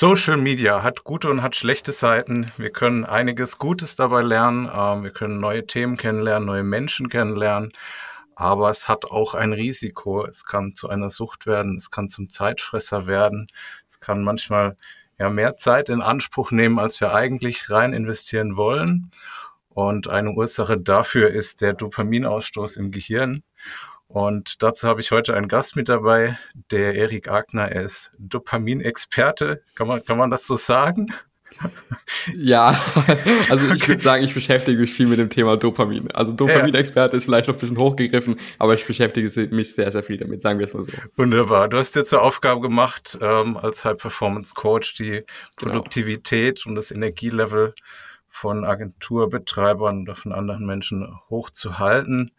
Social Media hat gute und hat schlechte Seiten. Wir können einiges Gutes dabei lernen. Ähm, wir können neue Themen kennenlernen, neue Menschen kennenlernen. Aber es hat auch ein Risiko. Es kann zu einer Sucht werden. Es kann zum Zeitfresser werden. Es kann manchmal ja mehr Zeit in Anspruch nehmen, als wir eigentlich rein investieren wollen. Und eine Ursache dafür ist der Dopaminausstoß im Gehirn. Und dazu habe ich heute einen Gast mit dabei, der Erik Agner. Er ist Dopaminexperte. Kann man, kann man das so sagen? Ja, also ich okay. würde sagen, ich beschäftige mich viel mit dem Thema Dopamin. Also Dopaminexperte ist vielleicht noch ein bisschen hochgegriffen, aber ich beschäftige mich sehr, sehr viel damit, sagen wir es mal so. Wunderbar. Du hast dir zur Aufgabe gemacht, ähm, als High-Performance-Coach die genau. Produktivität genau. und das Energielevel von Agenturbetreibern oder von anderen Menschen hochzuhalten.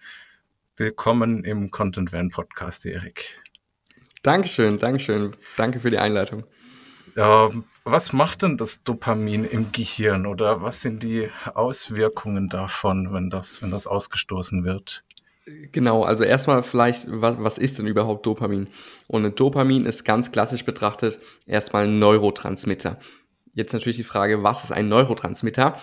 Willkommen im Content Van Podcast, Erik. Dankeschön, Dankeschön. Danke für die Einleitung. Ähm, was macht denn das Dopamin im Gehirn oder was sind die Auswirkungen davon, wenn das, wenn das ausgestoßen wird? Genau, also erstmal vielleicht, was, was ist denn überhaupt Dopamin? Und Dopamin ist ganz klassisch betrachtet erstmal ein Neurotransmitter. Jetzt natürlich die Frage, was ist ein Neurotransmitter?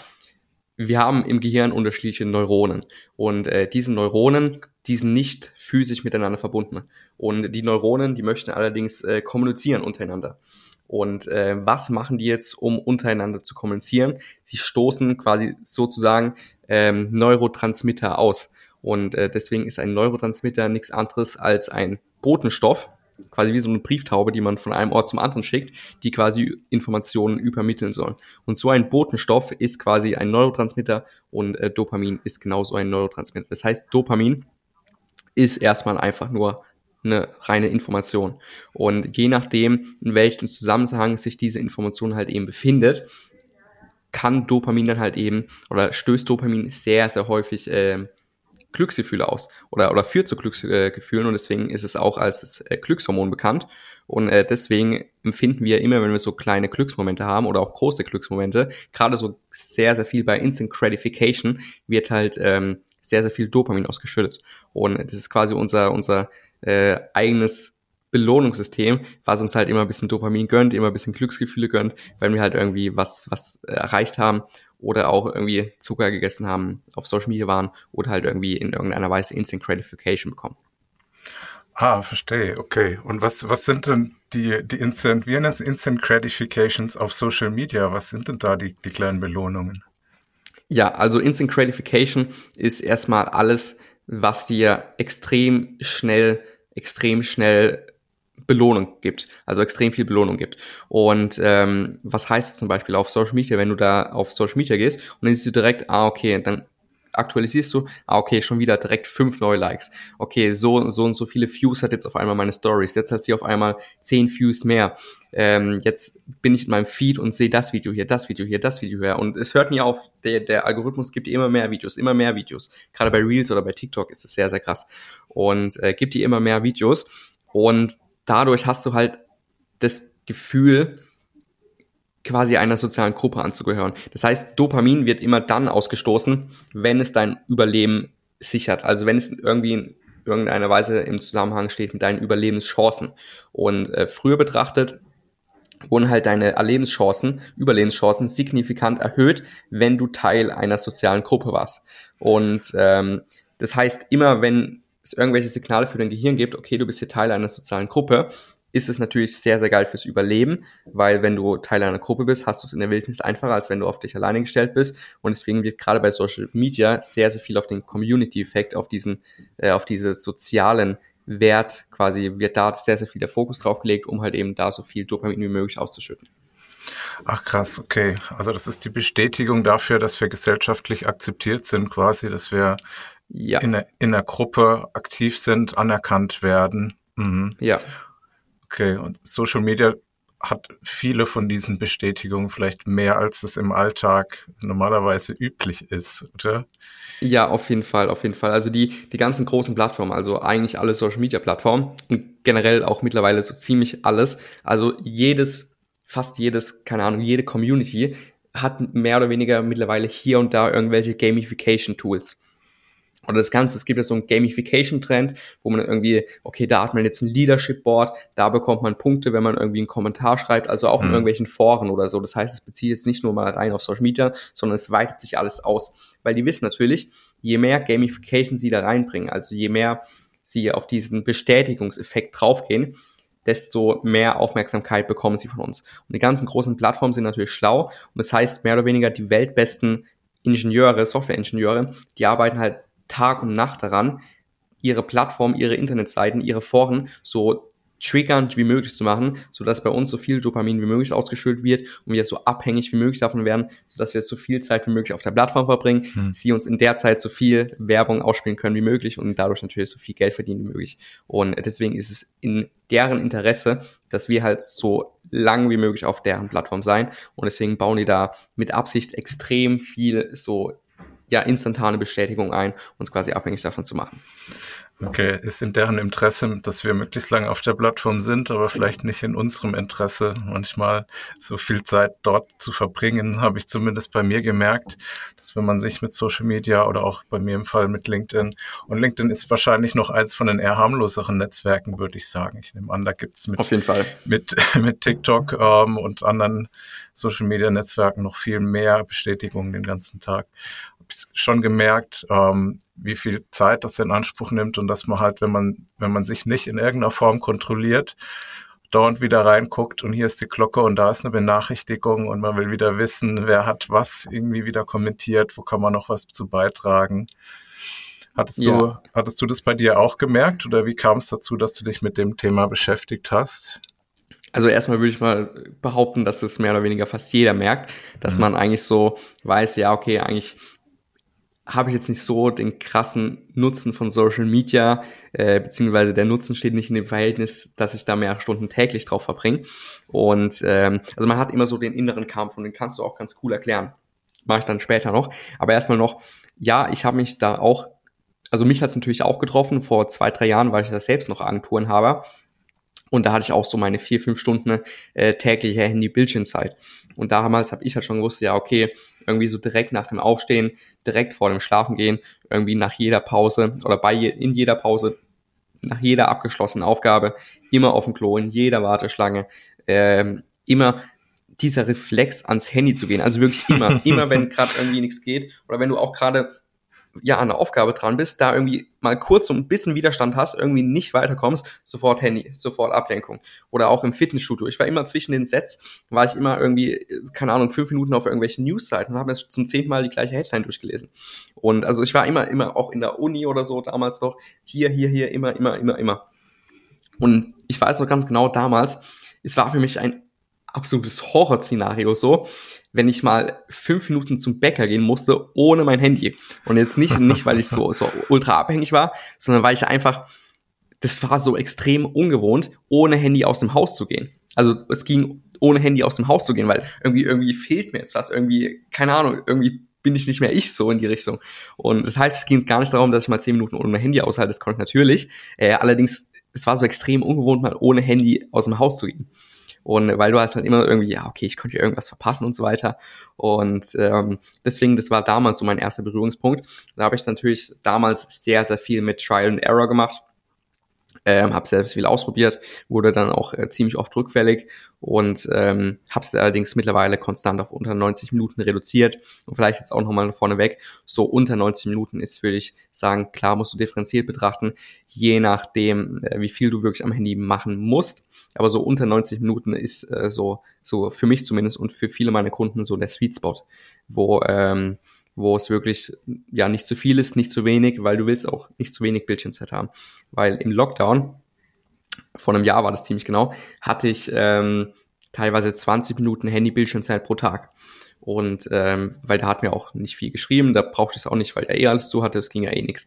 wir haben im Gehirn unterschiedliche Neuronen und äh, diese Neuronen, die sind nicht physisch miteinander verbunden. Und die Neuronen, die möchten allerdings äh, kommunizieren untereinander. Und äh, was machen die jetzt, um untereinander zu kommunizieren? Sie stoßen quasi sozusagen ähm, Neurotransmitter aus. Und äh, deswegen ist ein Neurotransmitter nichts anderes als ein Botenstoff, quasi wie so eine Brieftaube, die man von einem Ort zum anderen schickt, die quasi Informationen übermitteln sollen. Und so ein Botenstoff ist quasi ein Neurotransmitter und äh, Dopamin ist genauso ein Neurotransmitter. Das heißt, Dopamin ist erstmal einfach nur eine reine Information. Und je nachdem, in welchem Zusammenhang sich diese Information halt eben befindet, kann Dopamin dann halt eben oder stößt Dopamin sehr, sehr häufig äh, Glücksgefühle aus oder, oder führt zu Glücksgefühlen und deswegen ist es auch als das äh, Glückshormon bekannt. Und äh, deswegen empfinden wir immer, wenn wir so kleine Glücksmomente haben oder auch große Glücksmomente, gerade so sehr, sehr viel bei Instant Gratification wird halt ähm, sehr, sehr viel Dopamin ausgeschüttet. Und das ist quasi unser, unser äh, eigenes Belohnungssystem, was uns halt immer ein bisschen Dopamin gönnt, immer ein bisschen Glücksgefühle gönnt, wenn wir halt irgendwie was, was erreicht haben oder auch irgendwie Zucker gegessen haben, auf Social Media waren oder halt irgendwie in irgendeiner Weise Instant Gratification bekommen. Ah, verstehe, okay. Und was, was sind denn die, die Instant, wir nennen es Instant Gratifications auf Social Media? Was sind denn da die, die kleinen Belohnungen? Ja, also Instant Gratification ist erstmal alles, was dir extrem schnell, extrem schnell Belohnung gibt, also extrem viel Belohnung gibt. Und ähm, was heißt zum Beispiel auf Social Media, wenn du da auf Social Media gehst und dann siehst du direkt, ah, okay, dann aktualisierst du, ah, okay, schon wieder direkt fünf neue Likes. Okay, so, so und so viele Views hat jetzt auf einmal meine Stories. Jetzt hat sie auf einmal zehn Views mehr. Ähm, jetzt bin ich in meinem Feed und sehe das Video hier, das Video hier, das Video hier. Und es hört nie auf, der, der Algorithmus gibt dir immer mehr Videos, immer mehr Videos. Gerade bei Reels oder bei TikTok ist es sehr, sehr krass. Und äh, gibt dir immer mehr Videos. Und dadurch hast du halt das Gefühl, quasi einer sozialen Gruppe anzugehören. Das heißt, Dopamin wird immer dann ausgestoßen, wenn es dein Überleben sichert. Also wenn es irgendwie in irgendeiner Weise im Zusammenhang steht mit deinen Überlebenschancen. Und äh, früher betrachtet wurden halt deine Erlebenschancen, Überlebenschancen signifikant erhöht, wenn du Teil einer sozialen Gruppe warst. Und ähm, das heißt, immer wenn es irgendwelche Signale für dein Gehirn gibt, okay, du bist hier Teil einer sozialen Gruppe, ist es natürlich sehr, sehr geil fürs Überleben, weil wenn du Teil einer Gruppe bist, hast du es in der Wildnis einfacher, als wenn du auf dich alleine gestellt bist. Und deswegen wird gerade bei Social Media sehr, sehr viel auf den Community-Effekt, auf diesen, äh, auf diese sozialen Wert quasi, wird da sehr, sehr viel der Fokus drauf gelegt, um halt eben da so viel Dopamin wie möglich auszuschütten. Ach krass, okay. Also das ist die Bestätigung dafür, dass wir gesellschaftlich akzeptiert sind, quasi, dass wir ja. in, der, in der Gruppe aktiv sind, anerkannt werden. Mhm. Ja. Okay, und Social Media hat viele von diesen Bestätigungen vielleicht mehr, als es im Alltag normalerweise üblich ist, oder? Ja, auf jeden Fall, auf jeden Fall. Also die, die ganzen großen Plattformen, also eigentlich alle Social Media Plattformen und generell auch mittlerweile so ziemlich alles. Also jedes, fast jedes, keine Ahnung, jede Community hat mehr oder weniger mittlerweile hier und da irgendwelche Gamification Tools. Oder das Ganze, es gibt ja so einen Gamification-Trend, wo man irgendwie, okay, da hat man jetzt ein Leadership-Board, da bekommt man Punkte, wenn man irgendwie einen Kommentar schreibt, also auch in mhm. irgendwelchen Foren oder so. Das heißt, es bezieht jetzt nicht nur mal rein auf Social Media, sondern es weitet sich alles aus. Weil die wissen natürlich, je mehr Gamification sie da reinbringen, also je mehr sie auf diesen Bestätigungseffekt draufgehen, desto mehr Aufmerksamkeit bekommen sie von uns. Und die ganzen großen Plattformen sind natürlich schlau und das heißt mehr oder weniger die weltbesten Ingenieure, Softwareingenieure, die arbeiten halt Tag und Nacht daran, ihre Plattform, ihre Internetseiten, ihre Foren so triggernd wie möglich zu machen, sodass bei uns so viel Dopamin wie möglich ausgeschüttet wird und wir so abhängig wie möglich davon werden, sodass wir so viel Zeit wie möglich auf der Plattform verbringen, hm. sie uns in der Zeit so viel Werbung ausspielen können wie möglich und dadurch natürlich so viel Geld verdienen wie möglich. Und deswegen ist es in deren Interesse, dass wir halt so lang wie möglich auf deren Plattform sein und deswegen bauen die da mit Absicht extrem viel so ja instantane Bestätigung ein, uns quasi abhängig davon zu machen. Okay, ist in deren Interesse, dass wir möglichst lange auf der Plattform sind, aber vielleicht nicht in unserem Interesse, manchmal so viel Zeit dort zu verbringen, habe ich zumindest bei mir gemerkt, dass wenn man sich mit Social Media oder auch bei mir im Fall mit LinkedIn, und LinkedIn ist wahrscheinlich noch eins von den eher harmloseren Netzwerken, würde ich sagen. Ich nehme an, da gibt es mit, auf jeden Fall. mit, mit TikTok ähm, und anderen Social Media Netzwerken noch viel mehr Bestätigungen den ganzen Tag schon gemerkt, ähm, wie viel Zeit das in Anspruch nimmt und dass man halt, wenn man, wenn man sich nicht in irgendeiner Form kontrolliert, dauernd wieder reinguckt und hier ist die Glocke und da ist eine Benachrichtigung und man will wieder wissen, wer hat was irgendwie wieder kommentiert, wo kann man noch was zu beitragen. Hattest ja. du, hattest du das bei dir auch gemerkt oder wie kam es dazu, dass du dich mit dem Thema beschäftigt hast? Also erstmal würde ich mal behaupten, dass es mehr oder weniger fast jeder merkt, dass mhm. man eigentlich so weiß, ja, okay, eigentlich habe ich jetzt nicht so den krassen Nutzen von Social Media, äh, beziehungsweise der Nutzen steht nicht in dem Verhältnis, dass ich da mehr Stunden täglich drauf verbringe. Und ähm, also man hat immer so den inneren Kampf und den kannst du auch ganz cool erklären. Mache ich dann später noch. Aber erstmal noch, ja, ich habe mich da auch, also mich hat es natürlich auch getroffen, vor zwei, drei Jahren, weil ich das selbst noch Agenturen habe. Und da hatte ich auch so meine vier, fünf Stunden äh, tägliche Handy-Bildschirmzeit. Und damals habe ich halt schon gewusst, ja, okay, irgendwie so direkt nach dem Aufstehen, direkt vor dem Schlafengehen, irgendwie nach jeder Pause oder bei je, in jeder Pause, nach jeder abgeschlossenen Aufgabe, immer auf dem Klo, in jeder Warteschlange, ähm, immer dieser Reflex ans Handy zu gehen. Also wirklich immer, immer wenn gerade irgendwie nichts geht oder wenn du auch gerade ja an der Aufgabe dran bist, da irgendwie mal kurz so ein bisschen Widerstand hast, irgendwie nicht weiterkommst, sofort Handy, sofort Ablenkung. Oder auch im Fitnessstudio. Ich war immer zwischen den Sets, war ich immer irgendwie, keine Ahnung, fünf Minuten auf irgendwelchen Newsseiten und habe jetzt zum zehnten Mal die gleiche Headline durchgelesen. Und also ich war immer, immer auch in der Uni oder so damals noch, hier, hier, hier, immer, immer, immer, immer. Und ich weiß noch ganz genau damals, es war für mich ein absolutes Horrorszenario so, wenn ich mal fünf Minuten zum Bäcker gehen musste ohne mein Handy. Und jetzt nicht, nicht weil ich so, so ultra abhängig war, sondern weil ich einfach, das war so extrem ungewohnt, ohne Handy aus dem Haus zu gehen. Also es ging ohne Handy aus dem Haus zu gehen, weil irgendwie, irgendwie fehlt mir jetzt was, irgendwie, keine Ahnung, irgendwie bin ich nicht mehr ich so in die Richtung. Und das heißt, es ging gar nicht darum, dass ich mal zehn Minuten ohne mein Handy aushalte, das konnte ich natürlich. Äh, allerdings, es war so extrem ungewohnt, mal ohne Handy aus dem Haus zu gehen. Und weil du hast halt immer irgendwie, ja, okay, ich könnte irgendwas verpassen und so weiter. Und ähm, deswegen, das war damals so mein erster Berührungspunkt. Da habe ich natürlich damals sehr, sehr viel mit Trial and Error gemacht ähm, habe selbst viel ausprobiert, wurde dann auch äh, ziemlich oft rückfällig und ähm, habe es allerdings mittlerweile konstant auf unter 90 Minuten reduziert. Und vielleicht jetzt auch nochmal vorneweg, so unter 90 Minuten ist, würde ich sagen, klar musst du differenziert betrachten, je nachdem, äh, wie viel du wirklich am Handy machen musst, aber so unter 90 Minuten ist äh, so, so für mich zumindest und für viele meiner Kunden so der Sweet Spot, wo ähm, wo es wirklich ja nicht zu viel ist, nicht zu wenig, weil du willst auch nicht zu wenig Bildschirmzeit haben. Weil im Lockdown, vor einem Jahr war das ziemlich genau, hatte ich ähm, teilweise 20 Minuten Handy-Bildschirmzeit pro Tag. Und ähm, weil da hat mir auch nicht viel geschrieben, da brauchte ich es auch nicht, weil er eh alles zu hatte, es ging ja eh nichts.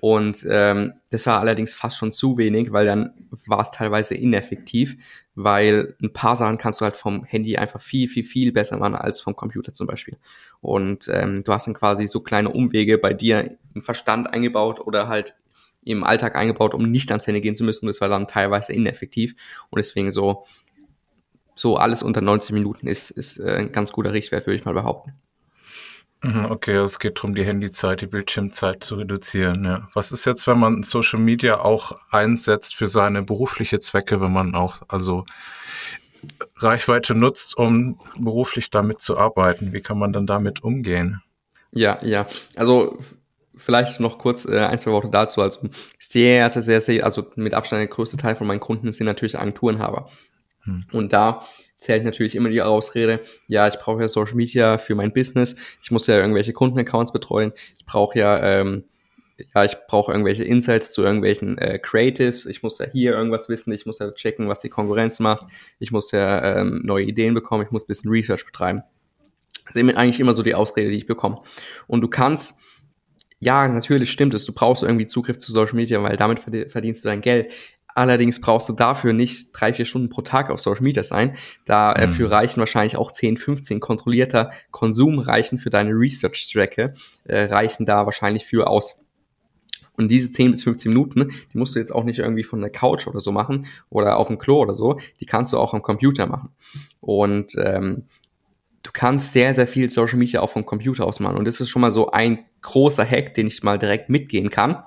Und ähm, das war allerdings fast schon zu wenig, weil dann war es teilweise ineffektiv, weil ein paar Sachen kannst du halt vom Handy einfach viel, viel, viel besser machen als vom Computer zum Beispiel. Und ähm, du hast dann quasi so kleine Umwege bei dir im Verstand eingebaut oder halt im Alltag eingebaut, um nicht ans Handy gehen zu müssen. Und das war dann teilweise ineffektiv. Und deswegen so, so alles unter 90 Minuten ist, ist äh, ein ganz guter Richtwert, würde ich mal behaupten. Mhm, okay, es geht darum, die Handyzeit, die Bildschirmzeit zu reduzieren. Ja. Was ist jetzt, wenn man Social Media auch einsetzt für seine berufliche Zwecke, wenn man auch also Reichweite nutzt, um beruflich damit zu arbeiten? Wie kann man dann damit umgehen? Ja, ja. Also vielleicht noch kurz äh, ein, zwei Worte dazu. Also sehr, sehr, sehr, sehr, also mit Abstand der größte Teil von meinen Kunden sind natürlich Agenturenhaber. Hm. Und da zählt natürlich immer die Ausrede, ja, ich brauche ja Social Media für mein Business, ich muss ja irgendwelche Kundenaccounts betreuen, ich brauche ja, ähm, ja, ich brauche irgendwelche Insights zu irgendwelchen äh, Creatives, ich muss ja hier irgendwas wissen, ich muss ja checken, was die Konkurrenz macht, ich muss ja ähm, neue Ideen bekommen, ich muss ein bisschen Research betreiben. Das ist eigentlich immer so die Ausrede, die ich bekomme. Und du kannst, ja, natürlich stimmt es, du brauchst irgendwie Zugriff zu Social Media, weil damit verdienst du dein Geld. Allerdings brauchst du dafür nicht drei, vier Stunden pro Tag auf Social Media sein. Dafür mhm. reichen wahrscheinlich auch 10, 15 kontrollierter Konsum reichen für deine Research-Strecke, äh, reichen da wahrscheinlich für aus. Und diese 10 bis 15 Minuten, die musst du jetzt auch nicht irgendwie von der Couch oder so machen oder auf dem Klo oder so, die kannst du auch am Computer machen. Und ähm, du kannst sehr, sehr viel Social Media auch vom Computer aus machen. Und das ist schon mal so ein großer Hack, den ich mal direkt mitgehen kann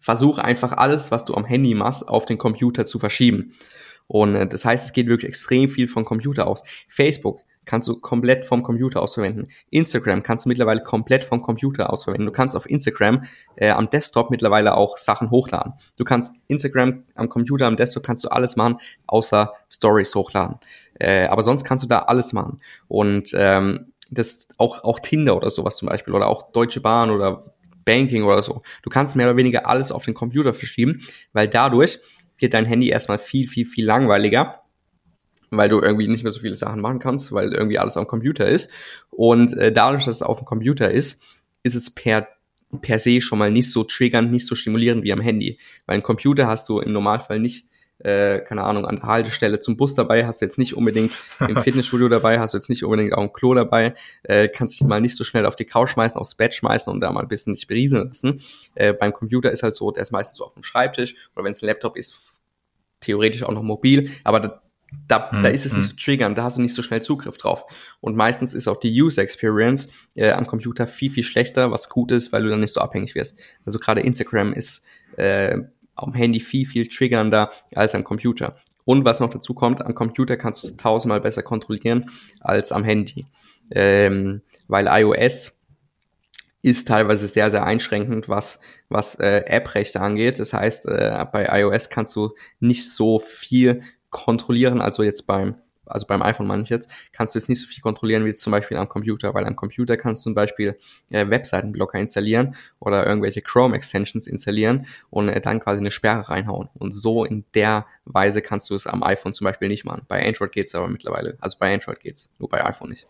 versuche einfach alles, was du am Handy machst, auf den Computer zu verschieben. Und äh, das heißt, es geht wirklich extrem viel vom Computer aus. Facebook kannst du komplett vom Computer aus verwenden. Instagram kannst du mittlerweile komplett vom Computer aus verwenden. Du kannst auf Instagram äh, am Desktop mittlerweile auch Sachen hochladen. Du kannst Instagram am Computer, am Desktop kannst du alles machen, außer Stories hochladen. Äh, aber sonst kannst du da alles machen. Und ähm, das auch, auch Tinder oder sowas zum Beispiel oder auch Deutsche Bahn oder Banking oder so. Du kannst mehr oder weniger alles auf den Computer verschieben, weil dadurch wird dein Handy erstmal viel, viel, viel langweiliger, weil du irgendwie nicht mehr so viele Sachen machen kannst, weil irgendwie alles am Computer ist. Und äh, dadurch, dass es auf dem Computer ist, ist es per per se schon mal nicht so triggernd, nicht so stimulierend wie am Handy. Weil ein Computer hast du im Normalfall nicht äh, keine Ahnung, an der Haltestelle zum Bus dabei, hast du jetzt nicht unbedingt im Fitnessstudio dabei, hast du jetzt nicht unbedingt auch ein Klo dabei, äh, kannst dich mal nicht so schnell auf die Couch schmeißen, aufs Bett schmeißen und da mal ein bisschen dich berieseln lassen. Äh, beim Computer ist halt so, der ist meistens so auf dem Schreibtisch oder wenn es ein Laptop ist, theoretisch auch noch mobil, aber da, da, hm, da ist es hm. nicht so triggern, da hast du nicht so schnell Zugriff drauf. Und meistens ist auch die User Experience äh, am Computer viel, viel schlechter, was gut ist, weil du dann nicht so abhängig wirst. Also gerade Instagram ist äh, am Handy viel, viel triggernder als am Computer. Und was noch dazu kommt, am Computer kannst du es tausendmal besser kontrollieren als am Handy. Ähm, weil iOS ist teilweise sehr, sehr einschränkend, was, was äh, App-Rechte angeht. Das heißt, äh, bei iOS kannst du nicht so viel kontrollieren, also jetzt beim also beim iPhone meine ich jetzt, kannst du jetzt nicht so viel kontrollieren wie jetzt zum Beispiel am Computer, weil am Computer kannst du zum Beispiel äh, Webseitenblocker installieren oder irgendwelche Chrome-Extensions installieren und äh, dann quasi eine Sperre reinhauen. Und so in der Weise kannst du es am iPhone zum Beispiel nicht machen. Bei Android geht's aber mittlerweile. Also bei Android geht's, nur bei iPhone nicht.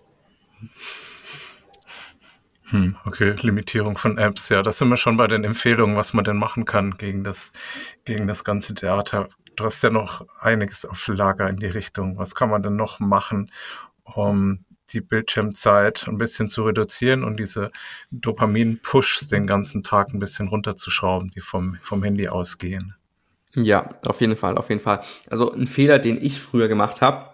Hm, okay, Limitierung von Apps, ja, das sind wir schon bei den Empfehlungen, was man denn machen kann gegen das, gegen das ganze Theater du hast ja noch einiges auf Lager in die Richtung. Was kann man denn noch machen, um die Bildschirmzeit ein bisschen zu reduzieren und diese Dopamin-Pushs den ganzen Tag ein bisschen runterzuschrauben, die vom, vom Handy ausgehen? Ja, auf jeden Fall, auf jeden Fall. Also ein Fehler, den ich früher gemacht habe,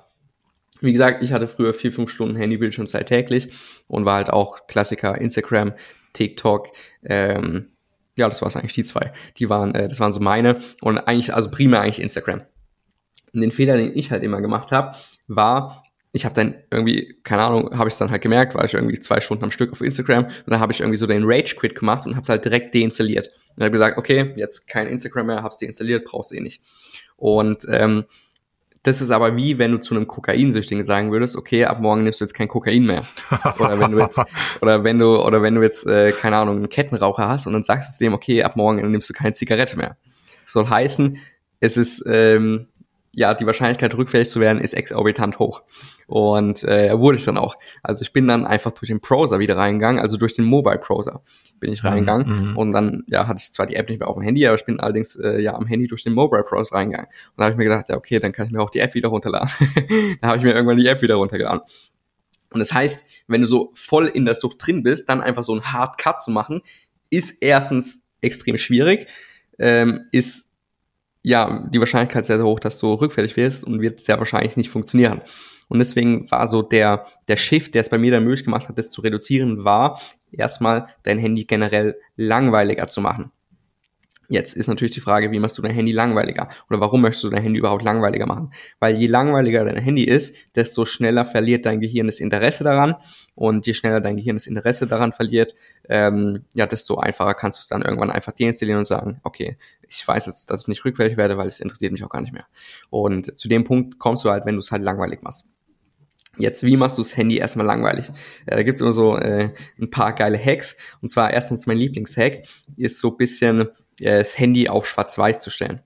wie gesagt, ich hatte früher vier, fünf Stunden Handybildschirmzeit täglich und war halt auch Klassiker Instagram, TikTok, ähm, ja, das war es eigentlich, die zwei. Die waren, äh, das waren so meine und eigentlich, also primär eigentlich Instagram. Und den Fehler, den ich halt immer gemacht habe, war, ich habe dann irgendwie, keine Ahnung, habe ich es dann halt gemerkt, war ich irgendwie zwei Stunden am Stück auf Instagram und dann habe ich irgendwie so den Rage Quit gemacht und habe es halt direkt deinstalliert. Und habe gesagt, okay, jetzt kein Instagram mehr, hab's deinstalliert, brauchst eh nicht. Und ähm, das ist aber wie, wenn du zu einem Kokainsüchtigen sagen würdest, okay, ab morgen nimmst du jetzt kein Kokain mehr. Oder wenn du jetzt, oder wenn du, oder wenn du jetzt, äh, keine Ahnung, einen Kettenraucher hast und dann sagst du dem, okay, ab morgen nimmst du keine Zigarette mehr. Das soll heißen, es ist, ähm, ja, die Wahrscheinlichkeit rückfällig zu werden ist exorbitant hoch. Und äh, wurde ich dann auch. Also ich bin dann einfach durch den Browser wieder reingegangen, also durch den Mobile Browser bin ich mhm, reingegangen mhm. und dann ja hatte ich zwar die App nicht mehr auf dem Handy, aber ich bin allerdings äh, ja am Handy durch den Mobile Browser reingegangen. Und da habe ich mir gedacht, ja okay, dann kann ich mir auch die App wieder runterladen. da habe ich mir irgendwann die App wieder runtergeladen. Und das heißt, wenn du so voll in der Sucht drin bist, dann einfach so einen Hard Cut zu machen, ist erstens extrem schwierig, ähm, ist ja die Wahrscheinlichkeit sehr, sehr hoch, dass du rückfällig wirst und wird sehr wahrscheinlich nicht funktionieren. Und deswegen war so der, der Shift, der es bei mir dann möglich gemacht hat, das zu reduzieren, war erstmal dein Handy generell langweiliger zu machen. Jetzt ist natürlich die Frage, wie machst du dein Handy langweiliger? Oder warum möchtest du dein Handy überhaupt langweiliger machen? Weil je langweiliger dein Handy ist, desto schneller verliert dein Gehirn das Interesse daran. Und je schneller dein Gehirn das Interesse daran verliert, ähm, ja, desto einfacher kannst du es dann irgendwann einfach deinstallieren und sagen, okay, ich weiß jetzt, dass ich nicht rückfällig werde, weil es interessiert mich auch gar nicht mehr. Und zu dem Punkt kommst du halt, wenn du es halt langweilig machst. Jetzt, wie machst du das Handy erstmal langweilig? Ja, da gibt's immer so äh, ein paar geile Hacks. Und zwar erstens mein Lieblingshack ist so bisschen äh, das Handy auf schwarz-weiß zu stellen.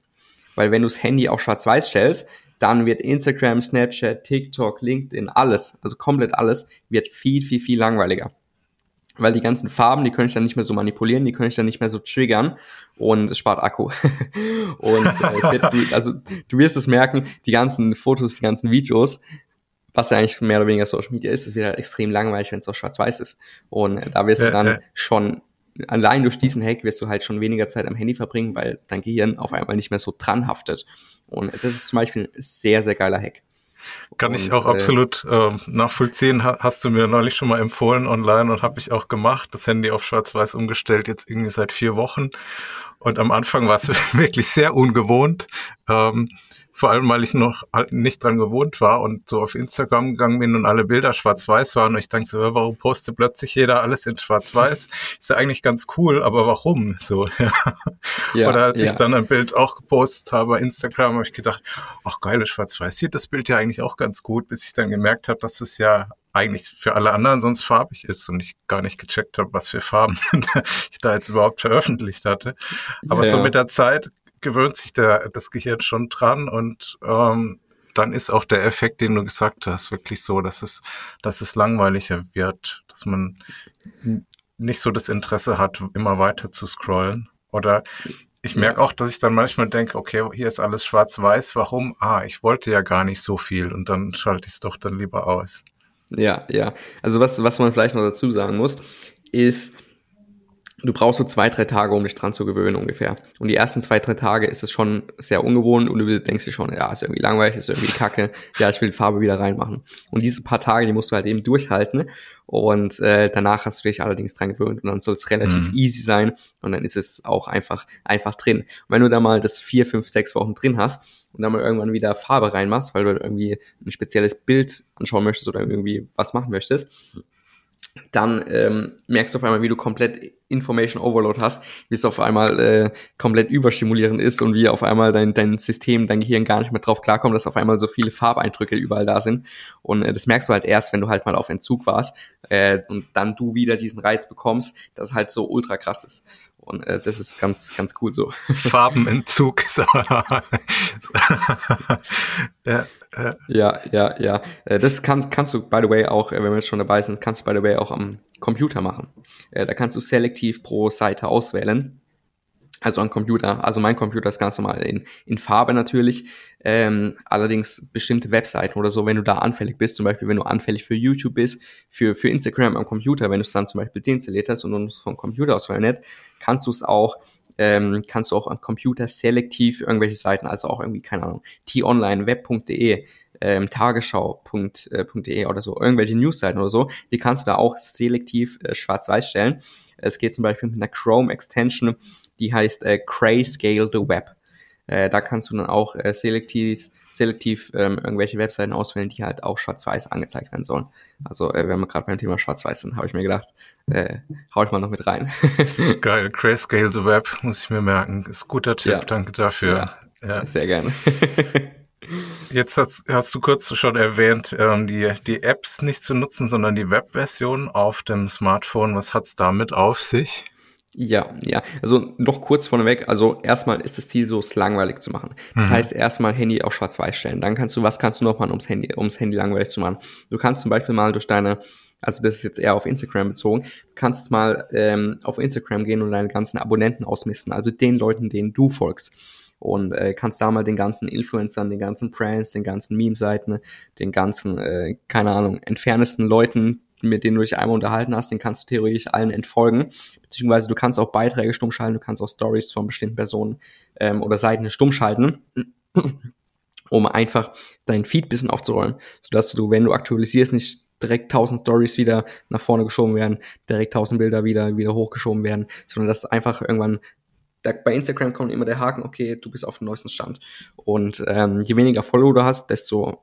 Weil wenn du das Handy auf schwarz-weiß stellst, dann wird Instagram, Snapchat, TikTok, LinkedIn, alles, also komplett alles, wird viel, viel, viel langweiliger. Weil die ganzen Farben, die können ich dann nicht mehr so manipulieren, die können ich dann nicht mehr so triggern und es spart Akku. und äh, es wird, du, also du wirst es merken, die ganzen Fotos, die ganzen Videos, was ja eigentlich mehr oder weniger Social Media ist, es wird halt extrem langweilig, wenn es so schwarz-weiß ist. Und äh, da wirst du dann schon allein durch diesen Hack wirst du halt schon weniger Zeit am Handy verbringen, weil dein Gehirn auf einmal nicht mehr so dran haftet. Und das ist zum Beispiel ein sehr, sehr geiler Hack. Kann und, ich auch äh, absolut äh, nachvollziehen. hast du mir neulich schon mal empfohlen online und habe ich auch gemacht. Das Handy auf Schwarz-Weiß umgestellt, jetzt irgendwie seit vier Wochen. Und am Anfang war es wirklich sehr ungewohnt. Ähm, vor allem, weil ich noch nicht dran gewohnt war und so auf Instagram gegangen bin und alle Bilder schwarz-weiß waren. Und ich dachte so, warum postet plötzlich jeder alles in schwarz-weiß? Ist ja eigentlich ganz cool, aber warum? So, ja. ja Oder als ja. ich dann ein Bild auch gepostet habe bei Instagram, habe ich gedacht, ach geile schwarz-weiß, sieht das Bild ja eigentlich auch ganz gut, bis ich dann gemerkt habe, dass es ja eigentlich für alle anderen sonst farbig ist und ich gar nicht gecheckt habe, was für Farben ich da jetzt überhaupt veröffentlicht hatte. Aber ja, so mit der Zeit gewöhnt sich der, das Gehirn schon dran und ähm, dann ist auch der Effekt, den du gesagt hast, wirklich so, dass es, dass es langweiliger wird, dass man nicht so das Interesse hat, immer weiter zu scrollen. Oder ich merke auch, dass ich dann manchmal denke, okay, hier ist alles schwarz-weiß, warum? Ah, ich wollte ja gar nicht so viel und dann schalte ich es doch dann lieber aus. Ja, ja. Also was, was man vielleicht noch dazu sagen muss, ist, du brauchst so zwei, drei Tage, um dich dran zu gewöhnen ungefähr. Und die ersten zwei, drei Tage ist es schon sehr ungewohnt und du denkst dir schon, ja, ist irgendwie langweilig, ist irgendwie kacke, ja, ich will die Farbe wieder reinmachen. Und diese paar Tage, die musst du halt eben durchhalten und äh, danach hast du dich allerdings dran gewöhnt und dann soll es relativ mhm. easy sein und dann ist es auch einfach, einfach drin. Und wenn du da mal das vier, fünf, sechs Wochen drin hast, und dann mal irgendwann wieder Farbe reinmachst, weil du irgendwie ein spezielles Bild anschauen möchtest oder irgendwie was machen möchtest, dann ähm, merkst du auf einmal, wie du komplett Information Overload hast, wie es auf einmal äh, komplett überstimulierend ist und wie auf einmal dein, dein System, dein Gehirn gar nicht mehr drauf klarkommt, dass auf einmal so viele Farbeindrücke überall da sind. Und äh, das merkst du halt erst, wenn du halt mal auf Entzug warst äh, und dann du wieder diesen Reiz bekommst, dass halt so ultra krass ist. Und äh, das ist ganz, ganz cool so. Farbenentzug. ja, ja, ja, ja. ja. Äh, das kannst, kannst du, by the way, auch, äh, wenn wir jetzt schon dabei sind, kannst du, by the way, auch am Computer machen. Äh, da kannst du selektiv pro Seite auswählen also ein Computer, also mein Computer ist ganz normal in, in Farbe natürlich. Ähm, allerdings bestimmte Webseiten oder so, wenn du da anfällig bist, zum Beispiel wenn du anfällig für YouTube bist, für, für Instagram am Computer, wenn du es dann zum Beispiel deinstalliert hast und du vom Computer aus verwendet, kannst du es auch, ähm, kannst du auch am Computer selektiv irgendwelche Seiten, also auch irgendwie, keine Ahnung, t-online, web.de, ähm, tagesschau.de oder so, irgendwelche Newsseiten oder so, die kannst du da auch selektiv äh, schwarz-weiß stellen. Es geht zum Beispiel mit einer Chrome Extension, die heißt äh, Grayscale the Web. Äh, da kannst du dann auch äh, selektiv, selektiv ähm, irgendwelche Webseiten auswählen, die halt auch schwarz-weiß angezeigt werden sollen. Also äh, wenn wir gerade beim Thema schwarz-weiß sind, habe ich mir gedacht, äh, hau ich mal noch mit rein. Geil, Grayscale the Web, muss ich mir merken. Ist guter Tipp, ja. danke dafür. Ja, ja. Sehr gerne. Jetzt hast, hast, du kurz schon erwähnt, ähm, die, die Apps nicht zu nutzen, sondern die Webversion auf dem Smartphone. Was hat's damit auf sich? Ja, ja. Also noch kurz vorneweg. Also erstmal ist das Ziel so, es langweilig zu machen. Das mhm. heißt, erstmal Handy auf schwarz-weiß stellen. Dann kannst du, was kannst du noch machen, ums Handy, ums Handy langweilig zu machen? Du kannst zum Beispiel mal durch deine, also das ist jetzt eher auf Instagram bezogen, du kannst mal ähm, auf Instagram gehen und deine ganzen Abonnenten ausmisten. Also den Leuten, denen du folgst und äh, kannst da mal den ganzen Influencern, den ganzen Brands, den ganzen Meme-Seiten, den ganzen, äh, keine Ahnung, entferntesten Leuten, mit denen du dich einmal unterhalten hast, den kannst du theoretisch allen entfolgen. Beziehungsweise du kannst auch Beiträge stumm schalten, du kannst auch Stories von bestimmten Personen ähm, oder Seiten stumm schalten. um einfach dein Feed bisschen aufzuräumen, sodass du, wenn du aktualisierst, nicht direkt 1000 Stories wieder nach vorne geschoben werden, direkt 1000 Bilder wieder, wieder hochgeschoben werden, sondern dass einfach irgendwann da, bei Instagram kommt immer der Haken, okay, du bist auf dem neuesten Stand. Und ähm, je weniger Follower du hast, desto